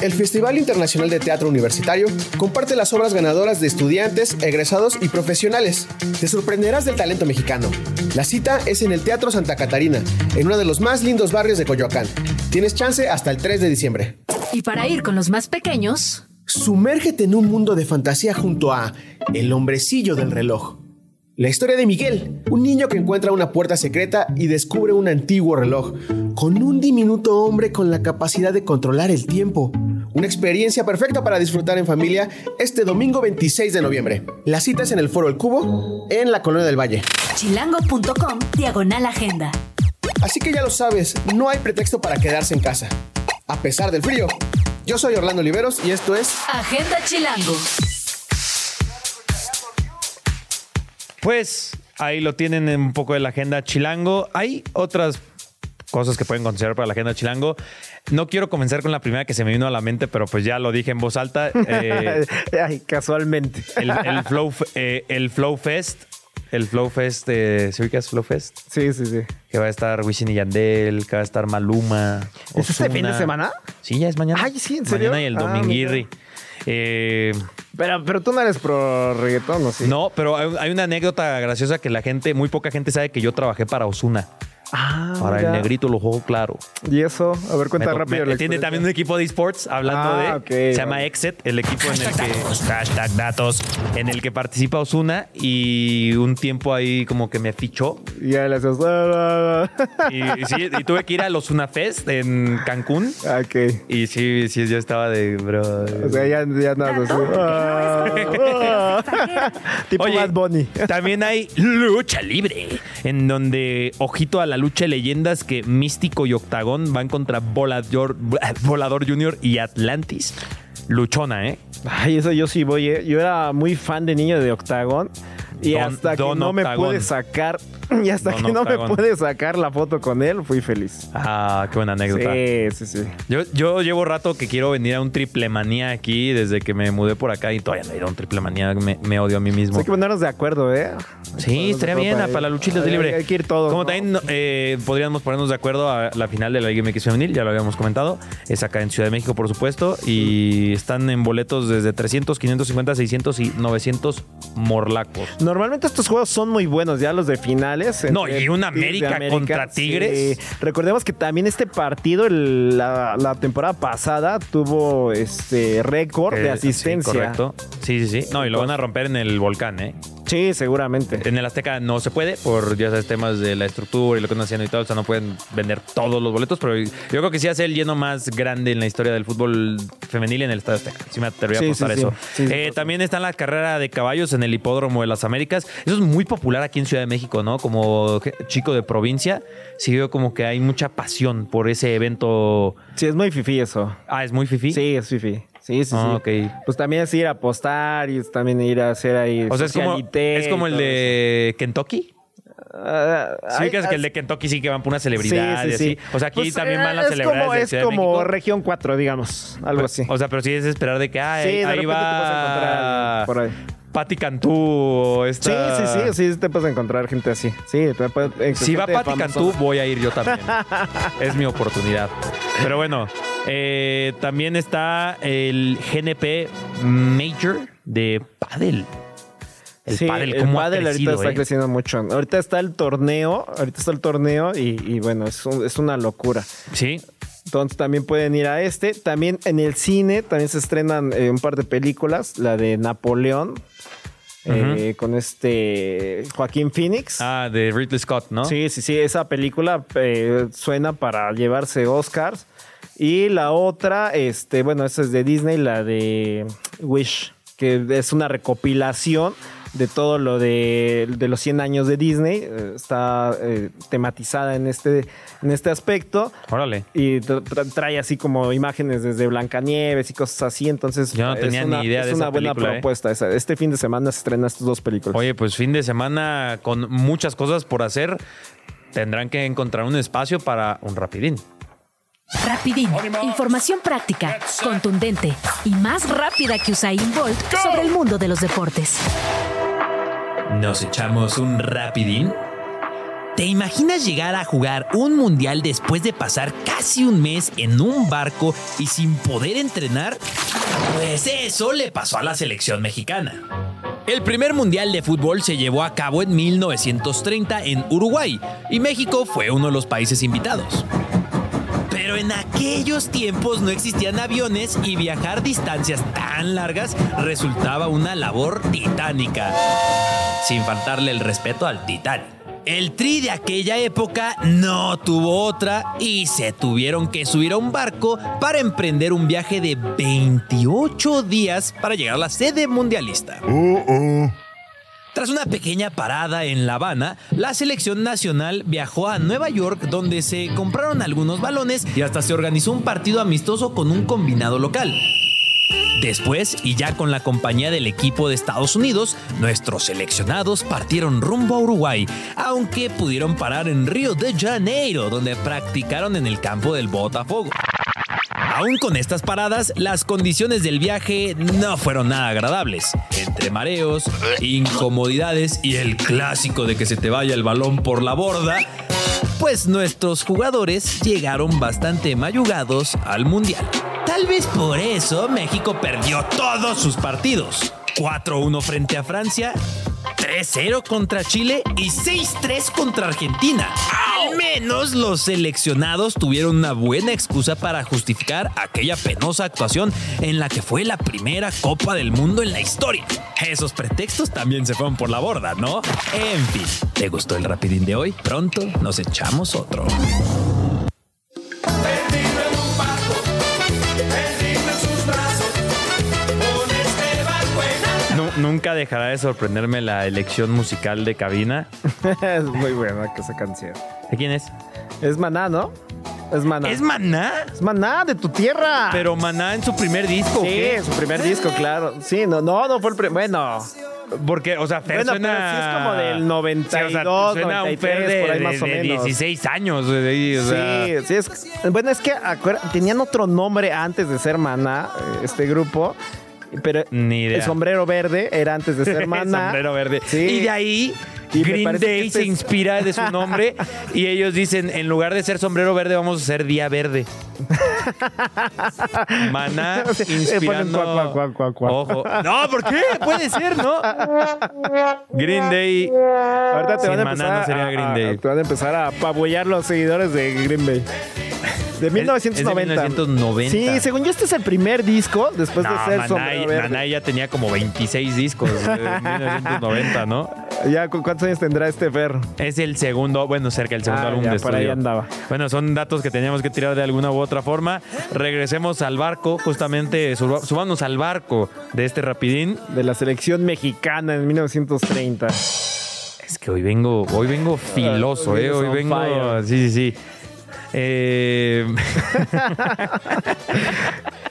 El Festival Internacional de Teatro Universitario comparte las obras ganadoras de estudiantes, egresados y profesionales. Te sorprenderás del talento mexicano. La cita es en el Teatro Santa Catarina, en uno de los más lindos barrios de Coyoacán. Tienes chance hasta el 3 de diciembre. Y para ir con los más pequeños, Sumérgete en un mundo de fantasía junto a El hombrecillo del reloj. La historia de Miguel, un niño que encuentra una puerta secreta y descubre un antiguo reloj, con un diminuto hombre con la capacidad de controlar el tiempo. Una experiencia perfecta para disfrutar en familia este domingo 26 de noviembre. La cita es en el Foro El Cubo, en la Colonia del Valle. chilango.com, diagonal agenda. Así que ya lo sabes, no hay pretexto para quedarse en casa. A pesar del frío. Yo soy Orlando Oliveros y esto es Agenda Chilango. Pues ahí lo tienen en un poco de la agenda chilango. Hay otras cosas que pueden considerar para la agenda chilango. No quiero comenzar con la primera que se me vino a la mente, pero pues ya lo dije en voz alta. Eh, Ay, casualmente. el, el Flow, eh, el Flow Fest. El Flow Fest, eh, ¿se ubicas Flow Fest? Sí, sí, sí. Que va a estar Wisin y Yandel, que va a estar Maluma. ¿Es este Ozuna. fin de semana? Sí, ya es mañana. Ay, sí, ¿en serio? Mañana y el Ah, dominguirri. Eh, Pero, pero tú no eres pro reggaetón, ¿o sí? No, pero hay, hay una anécdota graciosa que la gente, muy poca gente sabe que yo trabajé para Osuna. Ah, Para mira. el negrito lo juego claro. Y eso, a ver, cuenta Me rápido. me- tiene también un equipo de esports hablando Ah, de. ok, se llama vale. Exit, el equipo en el que. Hashtag datos. En el que participa Osuna y un tiempo ahí como que me fichó. Y ya le haces. ah, ah. Y, y sí, y tuve que ir al Osuna Fest en Cancún. Ah, Ok. Y sí, sí, yo estaba de. Bro. O sea, ya, ya nada. Ah, ah. tipo Oye, Bad Bunny. También hay lucha libre, en donde, ojito a la lucha de leyendas, que Místico y Octagón van contra Volador, Volador Junior y Atlantis. Luchona, ¿eh? Ay, eso yo sí voy. eh. Yo era muy fan de niño de Octagon. Y Don- hasta que no me Octagón. pude sacar. Y hasta que no me pude sacar la foto con él, fui feliz. Ah, qué buena anécdota. Sí, sí, sí. Yo, yo llevo rato que quiero venir a un triple manía aquí desde que me mudé por acá y todavía no he ido a un triple manía. Me, me odio a mí mismo. Hay que ponernos de acuerdo, ¿eh? Sí, estaría bien para para la luchita Hay- libre. Hay que ir todos. Como ¿no? también eh, podríamos ponernos de acuerdo a la final de la Liga MX Femenil, ya lo habíamos comentado. Es acá en Ciudad de México, por supuesto. Y están en boletos desde 300, 550, 600 y 900 morlacos. Normalmente estos juegos son muy buenos, ya los de finales. No, y un de América contra Tigres. sí. Recordemos que también este partido, el- la, la temporada pasada, tuvo este récord de Eh, asistencia. sí, correcto. Sí, sí, sí. No, y lo van a romper en el volcán, ¿eh? Sí, seguramente. En el Azteca no se puede por, ya sabes, temas de la estructura y lo que están haciendo y todo. O sea, no pueden vender todos los boletos, pero yo creo que sí hace el lleno más grande en la historia del fútbol femenil en el Estadio Azteca. Sí me atrevería a apostar sí, sí. eso. Sí, sí, Eh, también está la carrera de caballos en el Hipódromo de las Américas. Eso es muy popular aquí en Ciudad de México, ¿no? Como chico de provincia, sí veo como que hay mucha pasión por ese evento. Sí, es muy fifi eso. Ah, es muy fifi. Sí, es fifi. Sí, sí, Ah, sí. ok. Pues también es ir a apostar y también ir a hacer ahí. O sea, es como, es como el de Kentucky. Ah, Sí, hay- que es que el de Kentucky sí que van por una celebridad Sí, y sí, así. sí. O sea, aquí Pues, también eh, van las es celebridades como, de Es de como México. región 4, digamos. Algo así. O sea, pero sí es esperar de que, ah, ahí, de ahí repente te vas a encontrar va por ahí. Pati Cantú o Sí, esta... sí, sí, sí, te puedes encontrar gente así. Sí, te puedes, Si va famosa. Cantú, voy a ir yo también. es mi oportunidad. Pero bueno, eh, también está el GNP Major de Padel. El sí, pádel, el pádel crecido, ahorita está eh? creciendo mucho. Ahorita está el torneo, ahorita está el torneo y, y bueno, es, un- es una locura. Sí. Entonces también pueden ir a este. También en el cine también se estrenan eh, un par de películas. La de Napoleón. Eh, con este Joaquín Phoenix. Ah, de Ridley Scott, ¿no? Sí, sí, sí. Esa película eh, suena para llevarse Oscars. Y la otra, este, bueno, esa es de Disney, la de Wish, que es una recopilación de todo lo de, de los 100 años de Disney. Eh, está eh, tematizada en este, en este aspecto. Órale. Y tra- tra- trae así como imágenes desde Blancanieves y cosas así. Entonces, Yo no es tenía ni una, idea es de una esa buena película, ¿eh? propuesta. Este fin de semana se estrenan estas dos películas. Oye, pues fin de semana con muchas cosas por hacer. Tendrán que encontrar un espacio para un rapidín. Rapidín, información práctica, contundente y más rápida que Usain Bolt sobre el mundo de los deportes. ¿Nos echamos un rapidín? ¿Te imaginas llegar a jugar un mundial después de pasar casi un mes en un barco y sin poder entrenar? Pues eso le pasó a la selección mexicana. El primer mundial de fútbol se llevó a cabo en 1930 en Uruguay y México fue uno de los países invitados. Pero en aquellos tiempos no existían aviones y viajar distancias tan largas resultaba una labor titánica. Sin faltarle el respeto al Titanic. El tri de aquella época no tuvo otra y se tuvieron que subir a un barco para emprender un viaje de 28 días para llegar a la sede mundialista. Tras una pequeña parada en La Habana, la selección nacional viajó a Nueva York donde se compraron algunos balones y hasta se organizó un partido amistoso con un combinado local. Después, y ya con la compañía del equipo de Estados Unidos, nuestros seleccionados partieron rumbo a Uruguay, aunque pudieron parar en Río de Janeiro, donde practicaron en el campo del Botafogo. Aún con estas paradas, las condiciones del viaje no fueron nada agradables. Entre mareos, incomodidades y el clásico de que se te vaya el balón por la borda, pues nuestros jugadores llegaron bastante mayugados al Mundial. Tal vez por eso México perdió todos sus partidos. 4-1 frente a Francia, 3-0 contra Chile y 6-3 contra Argentina. Al menos los seleccionados tuvieron una buena excusa para justificar aquella penosa actuación en la que fue la primera Copa del Mundo en la historia. Esos pretextos también se fueron por la borda, ¿no? En fin, ¿te gustó el rapidín de hoy? Pronto nos echamos otro. Nunca dejará de sorprenderme la elección musical de cabina. es muy buena que esa canción. ¿De quién es? Es Maná, ¿no? Es Maná. ¿Es Maná? Es Maná de tu tierra. Pero Maná en su primer disco. ¿o Sí, en su primer disco, claro. Sí, no, no, no fue el primer. Bueno. Porque, o sea, Fer Bueno, suena... pero sí es como del 92, Sí, o sea, suena un 93, Fer de, por ahí de- más o de menos. 16 años. güey, o sea. Sí, sí, es, bueno, es que tenían otro nombre antes de ser Maná, este grupo, pero Ni idea. el sombrero verde era antes de ser Maná. Sombrero verde. Sí. Y de ahí Y Green que Day este se es- inspira de su nombre y ellos dicen, en lugar de ser sombrero verde, vamos a ser día verde. Maná inspirando... cuac, cuac, cuac, cuac, cuac. Ojo. No, ¿por qué? Puede ser, ¿no? Green Day... Ahorita te Sin van a Maná no sería Green a- Day. te van a empezar a apabullar los seguidores de Green Day. De 1990. 1990. Sí, según yo este es el primer disco después No, de ser verde. Maná ya tenía como 26 discos en 1990, ¿no? Ya, ¿cu- ¿cuántos años tendrá este Fer? Es el segundo, bueno, cerca del segundo Ah, álbum ya, de por ahí estudio. andaba. Bueno, son datos que teníamos que tirar de alguna u otra forma. Regresemos al barco, justamente suba- subamos al barco de este rapidín. De la selección mexicana en 1930. Es que hoy vengo, hoy vengo filoso, hoy eh. Hoy vengo. fire. Sí, sí, sí. Eh,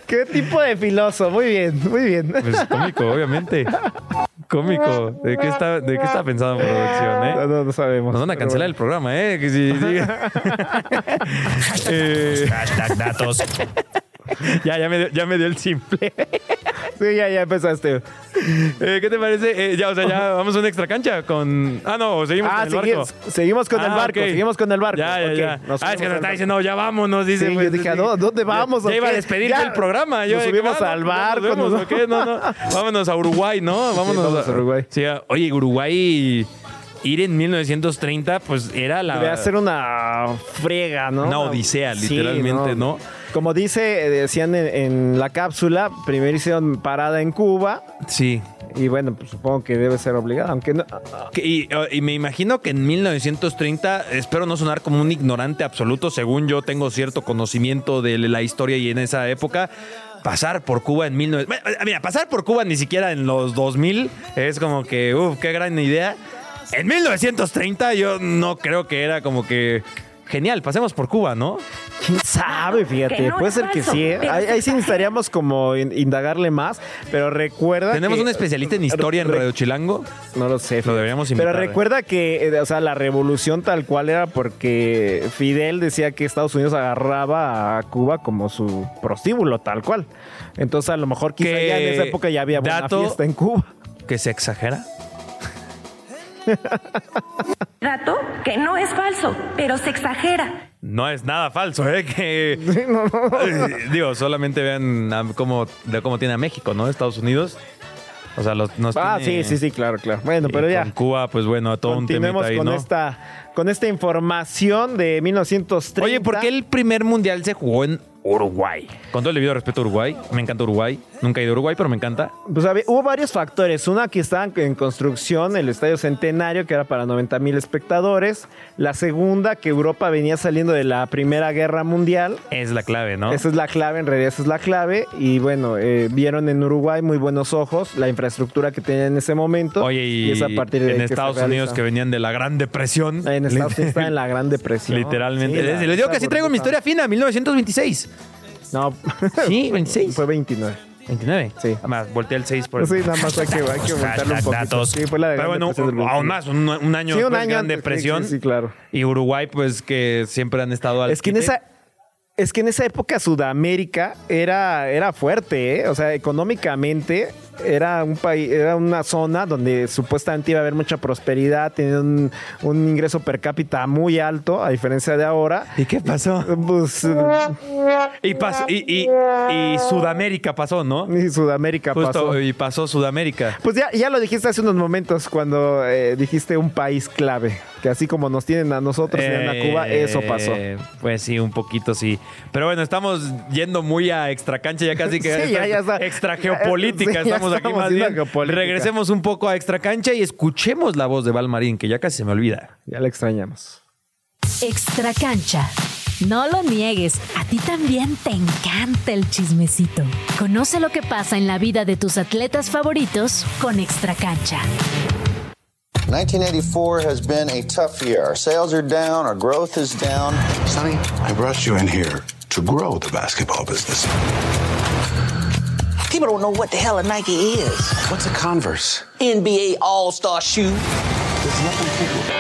¿Qué tipo de filoso? Muy bien, muy bien. pues cómico, obviamente. Cómico. ¿De qué está, de qué está pensando producción, eh? No, no, no sabemos. Nos van a cancelar el programa, ¿eh? Que si sigue. Eh, Hashtag datos. ya, ya me, dio, ya me dio el simple. Sí, ya, ya empezaste. Eh, ¿Qué te parece? Eh, ya, o sea, ya vamos a una extra cancha con. Ah, no, seguimos Ah, con el segui- barco. seguimos con el Ah, barco, seguimos con el barco. Ya, ya, Ok, ya. nos Ah, es que nos está diciendo, ya vámonos, dice. Sí, pues, yo dije, ¿a sí. dónde- dónde vamos? Ya, ya iba a qué? despedirse Ya, el programa. Yo nos subimos al barco. nos vemos, nos- ¿o qué? No, no. Vámonos a Uruguay, ¿no? Vámonos vamos a Uruguay. Sí, oye, Uruguay ir en 1930, pues era la. Debe ser una friega, ¿no? Una odisea, Sí, literalmente, ¿no? Como dice, eh, decían en, en la cápsula, primero hicieron parada en Cuba Sí. y bueno, pues supongo que debe ser obligada, aunque no, Que- Y, uh, y me imagino que en 1930, espero no sonar como un ignorante absoluto, según yo tengo cierto conocimiento de la historia y en esa época, pasar por Cuba en 1900... Mira, pasar por Cuba ni siquiera en los 2000 es como que, uff, qué gran idea. En 1930 yo no creo que era como que... Genial, pasemos por Cuba, ¿no? quién sabe, fíjate, no puede ser que sí, ¿eh? ahí, sí necesitaríamos como in- indagarle más, pero recuerda Tenemos que- un especialista en historia en Radio Chilango. No lo sé. Lo deberíamos invitar. Pero recuerda que, eh, o sea, la revolución tal cual era porque Fidel decía que Estados Unidos agarraba a Cuba como su prostíbulo, tal cual. Entonces, a lo mejor quizá ya en esa época ya había buena dato- fiesta en Cuba. Que se exagera. Dato que no es falso, pero se exagera. No es nada falso, ¿eh? Que, Eh, Digo, solamente vean a cómo, de cómo tiene a México, ¿no? Estados Unidos. O sea, los, nos Ah, tiene- sí, sí, sí, claro, claro. Bueno, pero ya. Con Cuba, pues bueno, todo un temita Continuemos ahí, con ¿no? esta con esta información de 1930. Oye, ¿por qué el primer mundial se jugó en Uruguay? Con todo el debido respeto a Uruguay. Me encanta Uruguay. Nunca he ido a Uruguay, pero me encanta. Pues había- hubo varios factores. Una que estaban en construcción, el Estadio Centenario, que era para 90 mil espectadores. La segunda, que Europa venía saliendo de la Primera Guerra Mundial. Es la clave, ¿no? Esa es la clave, en realidad esa es la clave. Y bueno, eh, vieron en Uruguay muy buenos ojos la infraestructura que tenían en ese momento. Oye, y, es a partir de en Estados Unidos realiza. que venían de la Gran Depresión. En Estados Unidos está en la Gran Depresión. Literalmente. Sí, la- Les digo que así traigo mi historia fina, 1926. No, Sí, 26. fue 29. 29. Sí. Además, volteé el 6 por Sí, nada más hay que, hay que aumentarlo un poquito. datos. Sí, fue la de Pero bueno, aún 21. más, un, un año Sí, un año Gran Depresión. Sí, sí, claro. Y Uruguay, pues que siempre han estado al Es que en esa es que en esa época Sudamérica era, era fuerte, ¿eh? o sea, económicamente era un país, era una zona donde supuestamente iba a haber mucha prosperidad, tenía un, un ingreso per cápita muy alto, a diferencia de ahora. ¿Y qué pasó? Pues eh, Y, pasó, y, y- y Sudamérica pasó, ¿no? y Sudamérica Justo, pasó. y pasó Sudamérica. Pues ya, ya lo dijiste hace unos momentos cuando eh, dijiste un país clave, que así como nos tienen a nosotros, tienen a Cuba, eso pasó. Eh, Pues sí, un poquito sí. Pero bueno, estamos yendo muy a extra cancha, ya casi que Sí, ya- ya está. extra geopolítica. Sí, ya estamos aquí estamos más bien. Regresemos un poco a extra cancha y escuchemos la voz de Valmarín, que ya casi se me olvida. Ya la extrañamos. Extra cancha. No lo niegues, a ti también te encanta el chismecito. Conoce lo que pasa en la vida de tus atletas favoritos con Extra cancha. 1984 has been a tough year. Our sales are down, our growth is down. Sonny, I brought you in here to grow the basketball business. People don't know what the hell a Nike is. What's a Converse? NBA All Star shoe. Hola,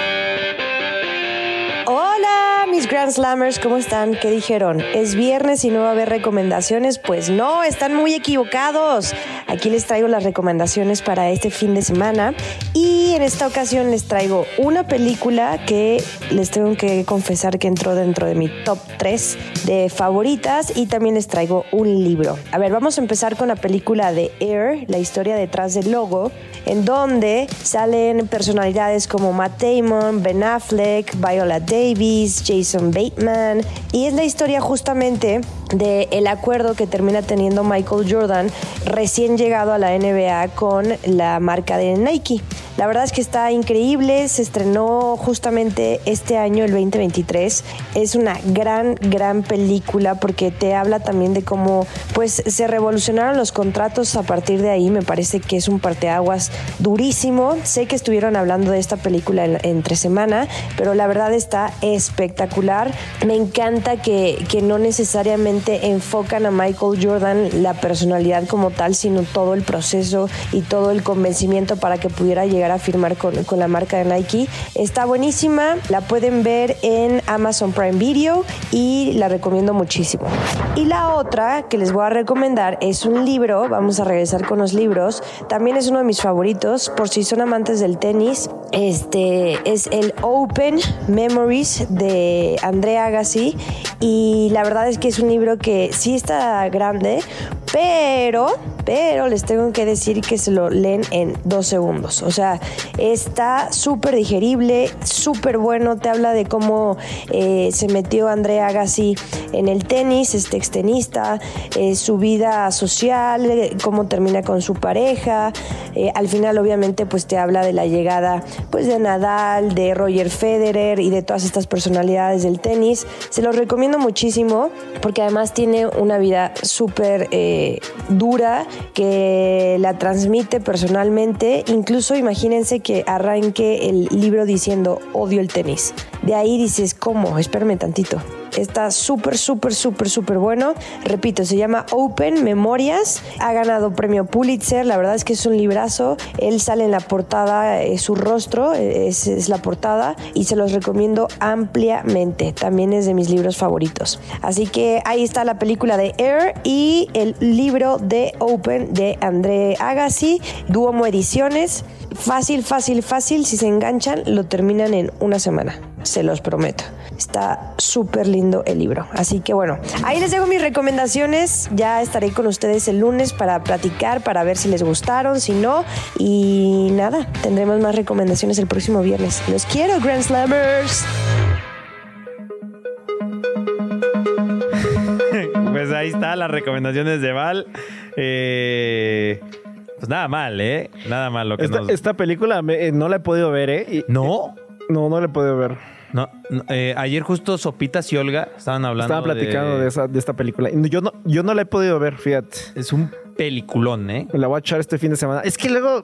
mis Grand Slammers, ¿cómo están? ¿Qué dijeron? ¿Es viernes y no va a haber recomendaciones? Pues no, están muy equivocados. Aquí les traigo las recomendaciones para este fin de semana y en esta ocasión les traigo una película que les tengo que confesar que entró dentro de mi top 3 de favoritas y también les traigo un libro. A ver, vamos a empezar con la película de Air, la historia detrás del logo, en donde salen personalidades como Matt Damon, Ben Affleck, Viola Davis, Jason Bateman y es la historia justamente de el acuerdo que termina teniendo Michael Jordan recién llegado a la NBA con la marca de Nike. La verdad es que está increíble, se estrenó justamente este año, el 2023. Es una gran, gran película porque te habla también de cómo pues se revolucionaron los contratos a partir de ahí. Me parece que es un parteaguas durísimo. Sé que estuvieron hablando de esta película en- entre semana, pero la verdad está espectacular. Me encanta que, que no necesariamente enfocan a Michael Jordan la personalidad como tal, sino todo el proceso y todo el convencimiento para que pudiera llegar a firmar con, con la marca de Nike. Está buenísima, la pueden ver en Amazon Prime Video y la recomiendo muchísimo. Y la otra que les voy a recomendar es un libro, vamos a regresar con los libros, también es uno de mis favoritos, por si son amantes del tenis, este es el Open Memories de Andrea Agassi y la verdad es que es un libro que sí está grande, pero, pero les tengo que decir que se lo leen en dos segundos. O sea, está súper digerible, súper bueno. Te habla de cómo eh, se metió Andrea Agassi en el tenis, este extenista, eh, su vida social, eh, cómo termina con su pareja. Al final, obviamente, pues te habla de la llegada pues, de Nadal, de Roger Federer y de todas estas personalidades del tenis. Se los recomiendo muchísimo porque además tiene una vida súper dura que la transmite personalmente. Incluso imagínense que arranque el libro diciendo odio el tenis. De ahí dices, ¿cómo? Espérame tantito. Está súper, súper, súper, súper bueno. Repito, se llama Open Memorias. Ha ganado premio Pulitzer. La verdad es que es un librazo. Él sale en la portada, eh, su rostro eh, es, la portada y se los recomiendo ampliamente. También es de mis libros favoritos. Así que ahí está la película de Air y el libro de Open de André Agassi, Duomo Ediciones. Fácil, fácil, fácil. Si se enganchan, lo terminan en una semana. Se los prometo. Está súper lindo el libro. Así que bueno, ahí les dejo mis recomendaciones. Ya estaré con ustedes el lunes para platicar, para ver si les gustaron, si no. Y nada, tendremos más recomendaciones el próximo viernes. Los quiero, Grand Slammers. Pues ahí está las recomendaciones de Val. Eh, pues nada mal, ¿eh? Nada mal lo que Esta, nos... esta película me- eh, no la he podido ver, ¿eh? Y- ¿No? No, no la he podido ver. No, no, eh, ayer justo Sopitas y Olga estaban hablando Estaba platicando de, esa, de esta película. Yo no, yo no la he podido ver, fíjate. Es un peliculón, ¿eh? Me la voy a echar este fin de semana. Es que luego.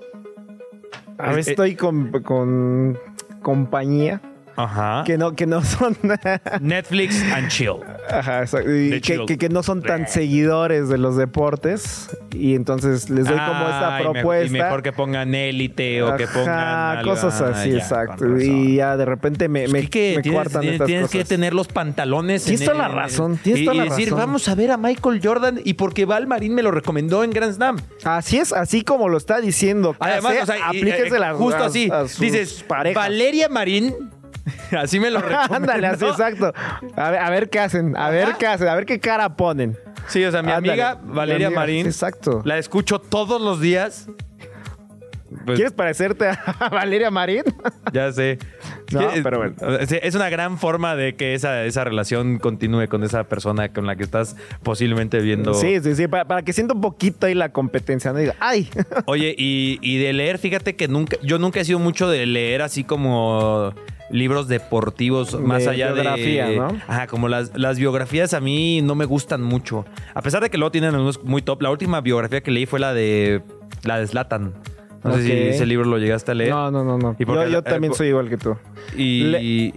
A Es- veces eh, estoy con, con compañía Ajá. que no, que no son. Netflix and chill. Ajá, exacto. Y que, chill. que- que no son tan seguidores de los deportes. Y entonces les doy como esta propuesta. Y mejor que pongan élite o que pongan algo. cosas Ah, así, ya, exacto. Y ya de repente me, que me tienes, cuartan tienes- estas tienes cosas. que tener los pantalones. Tienes en toda la razón, tienes y, toda la y decir, razón. vamos a ver a Michael Jordan y porque Val Marín me lo recomendó en Grand Slam. Así es, así como lo está diciendo. Además, o sea, aplíquese eh, la justo así. a sus dices, parejas. Valeria Marín, así me lo recomendó. Ándale, así, exacto. A ver, a ver qué hacen, a ver qué hacen, a ver qué cara ponen. Sí, o sea, mi Ándale, amiga mi Valeria amiga, Marín, exacto. la escucho todos los días. Pues, ¿Quieres parecerte a Valeria Marín? Ya sé. No, pero bueno. Es, es una gran forma de que esa, esa relación continúe con esa persona con la que estás posiblemente viendo. Sí, sí, sí, para, para que sienta un poquito ahí la competencia, no diga, ay, Oye, y, y de leer, fíjate que nunca, yo nunca he sido mucho de leer así como libros deportivos más De allá biografía, de ¿no? ajá como las, las biografías a mí no me gustan mucho a pesar de que luego tienen algunos muy top la última biografía que leí fue la de la de Zlatan no sé si ese libro lo llegaste a leer no, no, no, no. ¿Y por Yo, Eh, también soy igual que tú. y Le-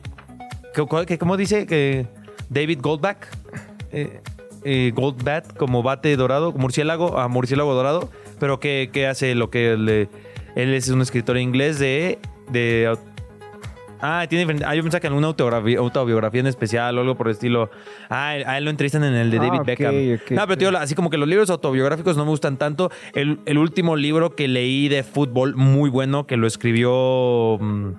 ¿qué- cuál- qué- ¿cómo dice que David Goldback eh, eh, Goldbat como bate dorado murciélago a murciélago dorado pero que, que hace lo que le- él es un escritor inglés de de Ah, tiene diferente. Ah, yo pensaba que en una autobiografía, autobiografía en especial o algo por el estilo. Ah, a él lo entrevistan en el de Ah, David Beckham. no, pero tío, así como que los libros autobiográficos no me gustan tanto. El, el último libro que leí de fútbol, muy bueno, que lo escribió mm,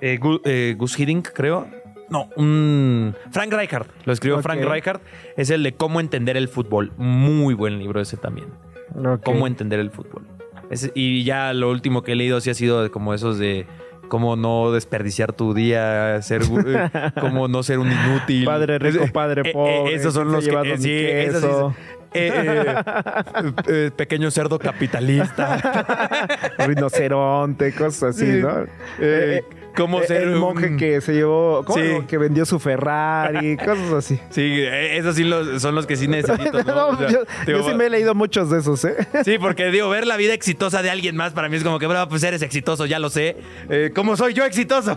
eh, eh, Gus Hiddink, creo. No, un Frank Rijkaard. Lo escribió. Frank Rijkaard. Es el de Cómo entender el fútbol. Muy buen libro ese también. Cómo entender el fútbol. Y ya lo último que he leído sí ha sido como esos de cómo no desperdiciar tu día, ser eh, cómo no ser un inútil. Padre rico, padre eh, eh, pobre, esos son ¿quién los que eh, sí, eh, pequeño cerdo capitalista. Rinoceronte, cosas así, Sí. ¿no? Eh, ¿Cómo eh, ser el un- monje que se llevó, ¿cómo Sí. que vendió su Ferrari, cosas así. Sí, eh, esos sí los- son los que sí necesito. ¿no? No, O sea, yo, digo, yo sí me he leído muchos de esos, ¿eh? Sí, porque digo, ver la vida exitosa de alguien más para mí es como que, bro, pues eres exitoso, ya lo sé. Eh, ¿Cómo soy yo exitoso?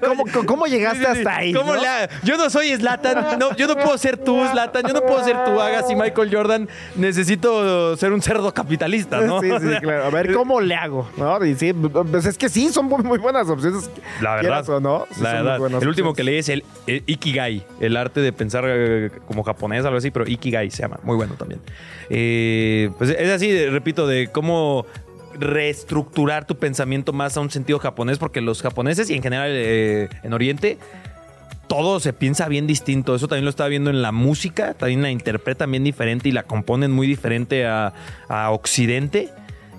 ¿Cómo, cómo llegaste hasta ahí? Yo no soy Slatan, no, yo no puedo ser tú, Slatan, yo no puedo ser tú, hagas y Michael Jordan. Necesito ser un cerdo capitalista, ¿no? Sí, sí, claro. A ver, ¿cómo le hago? ¿No? Y sí, pues es que sí, son muy, muy buenas opciones. La verdad. o no, sí la son muy verdad. buenas El último que leí es el, el Ikigai, el arte de pensar eh, como japonés, algo así, pero Ikigai se llama. Muy bueno también. Eh, pues es así, repito, de cómo reestructurar tu pensamiento más a un sentido japonés, porque los japoneses y en general eh, en Oriente todo se piensa bien distinto. Eso también lo estaba viendo en la música. También la interpretan bien diferente y la componen muy diferente a, a Occidente.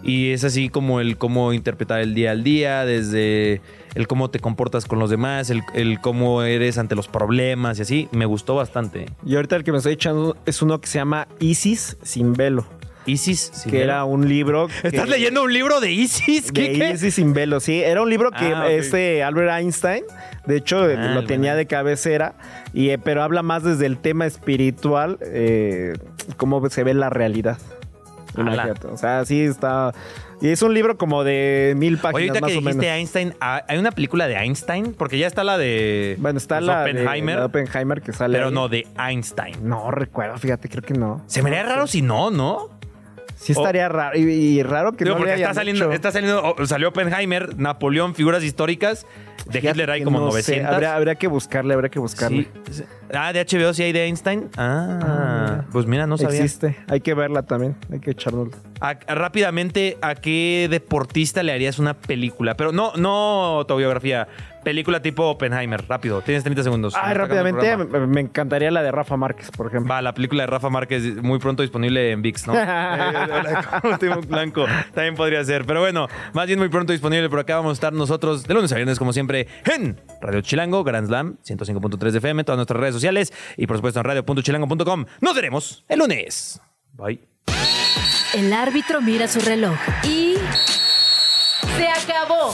Y es así como el cómo interpretar el día al día, desde el cómo te comportas con los demás, el, el cómo eres ante los problemas y así. Me gustó bastante. Y ahorita el que me estoy echando es uno que se llama Isis sin velo. Isis sin que velo. era un libro. que- ¿Estás leyendo un libro de Isis? De Kike? Isis sin velo, sí. Era un libro que Ah, este Albert Einstein, de hecho, Ah, lo el tenía de cabecera, y, eh, pero habla más desde el tema espiritual, eh, cómo se ve la realidad. Imagínate. O sea, sí está. Y es un libro como de mil Oye, páginas ahorita más que o menos. dijiste Einstein, ¿ah, ¿hay una película de Einstein? Porque ya está la de Bueno, está pues, la de- Oppenheimer, la de Oppenheimer que sale. pero ahí. no de Einstein. No recuerdo, fíjate, creo que no. Se me haría raro si no, ¿no? Sí estaría raro. Y, y raro que Digo, no porque está saliendo, está saliendo, salió Oppenheimer, Napoleón, figuras históricas. De Fíjate Hitler hay como no sé, 900. Habría, habría que buscarle, habría que buscarle. Sí. Ah, de HBO sí hay de Einstein. Ah, pues mira, no sabía. Existe. Hay que verla también. Hay que echarnos. Rápidamente, ¿a qué deportista le harías una película? Pero no, no autobiografía. Película tipo Oppenheimer. Rápido, tienes 30 segundos. Ah, rápidamente, me, me encantaría la de Rafa Márquez, por ejemplo. Va, la película de Rafa Márquez muy pronto disponible en VIX, ¿no? Eh, Último blanco. También podría ser. Pero bueno, más bien muy pronto disponible. Por acá vamos a estar nosotros de lunes a viernes, como siempre, en Radio Chilango, Grand Slam, 105.3 de FM, todas nuestras redes sociales y por supuesto en radio.chilango.com. Nos veremos el lunes. Bye. El árbitro mira su reloj y... ¡Se acabó!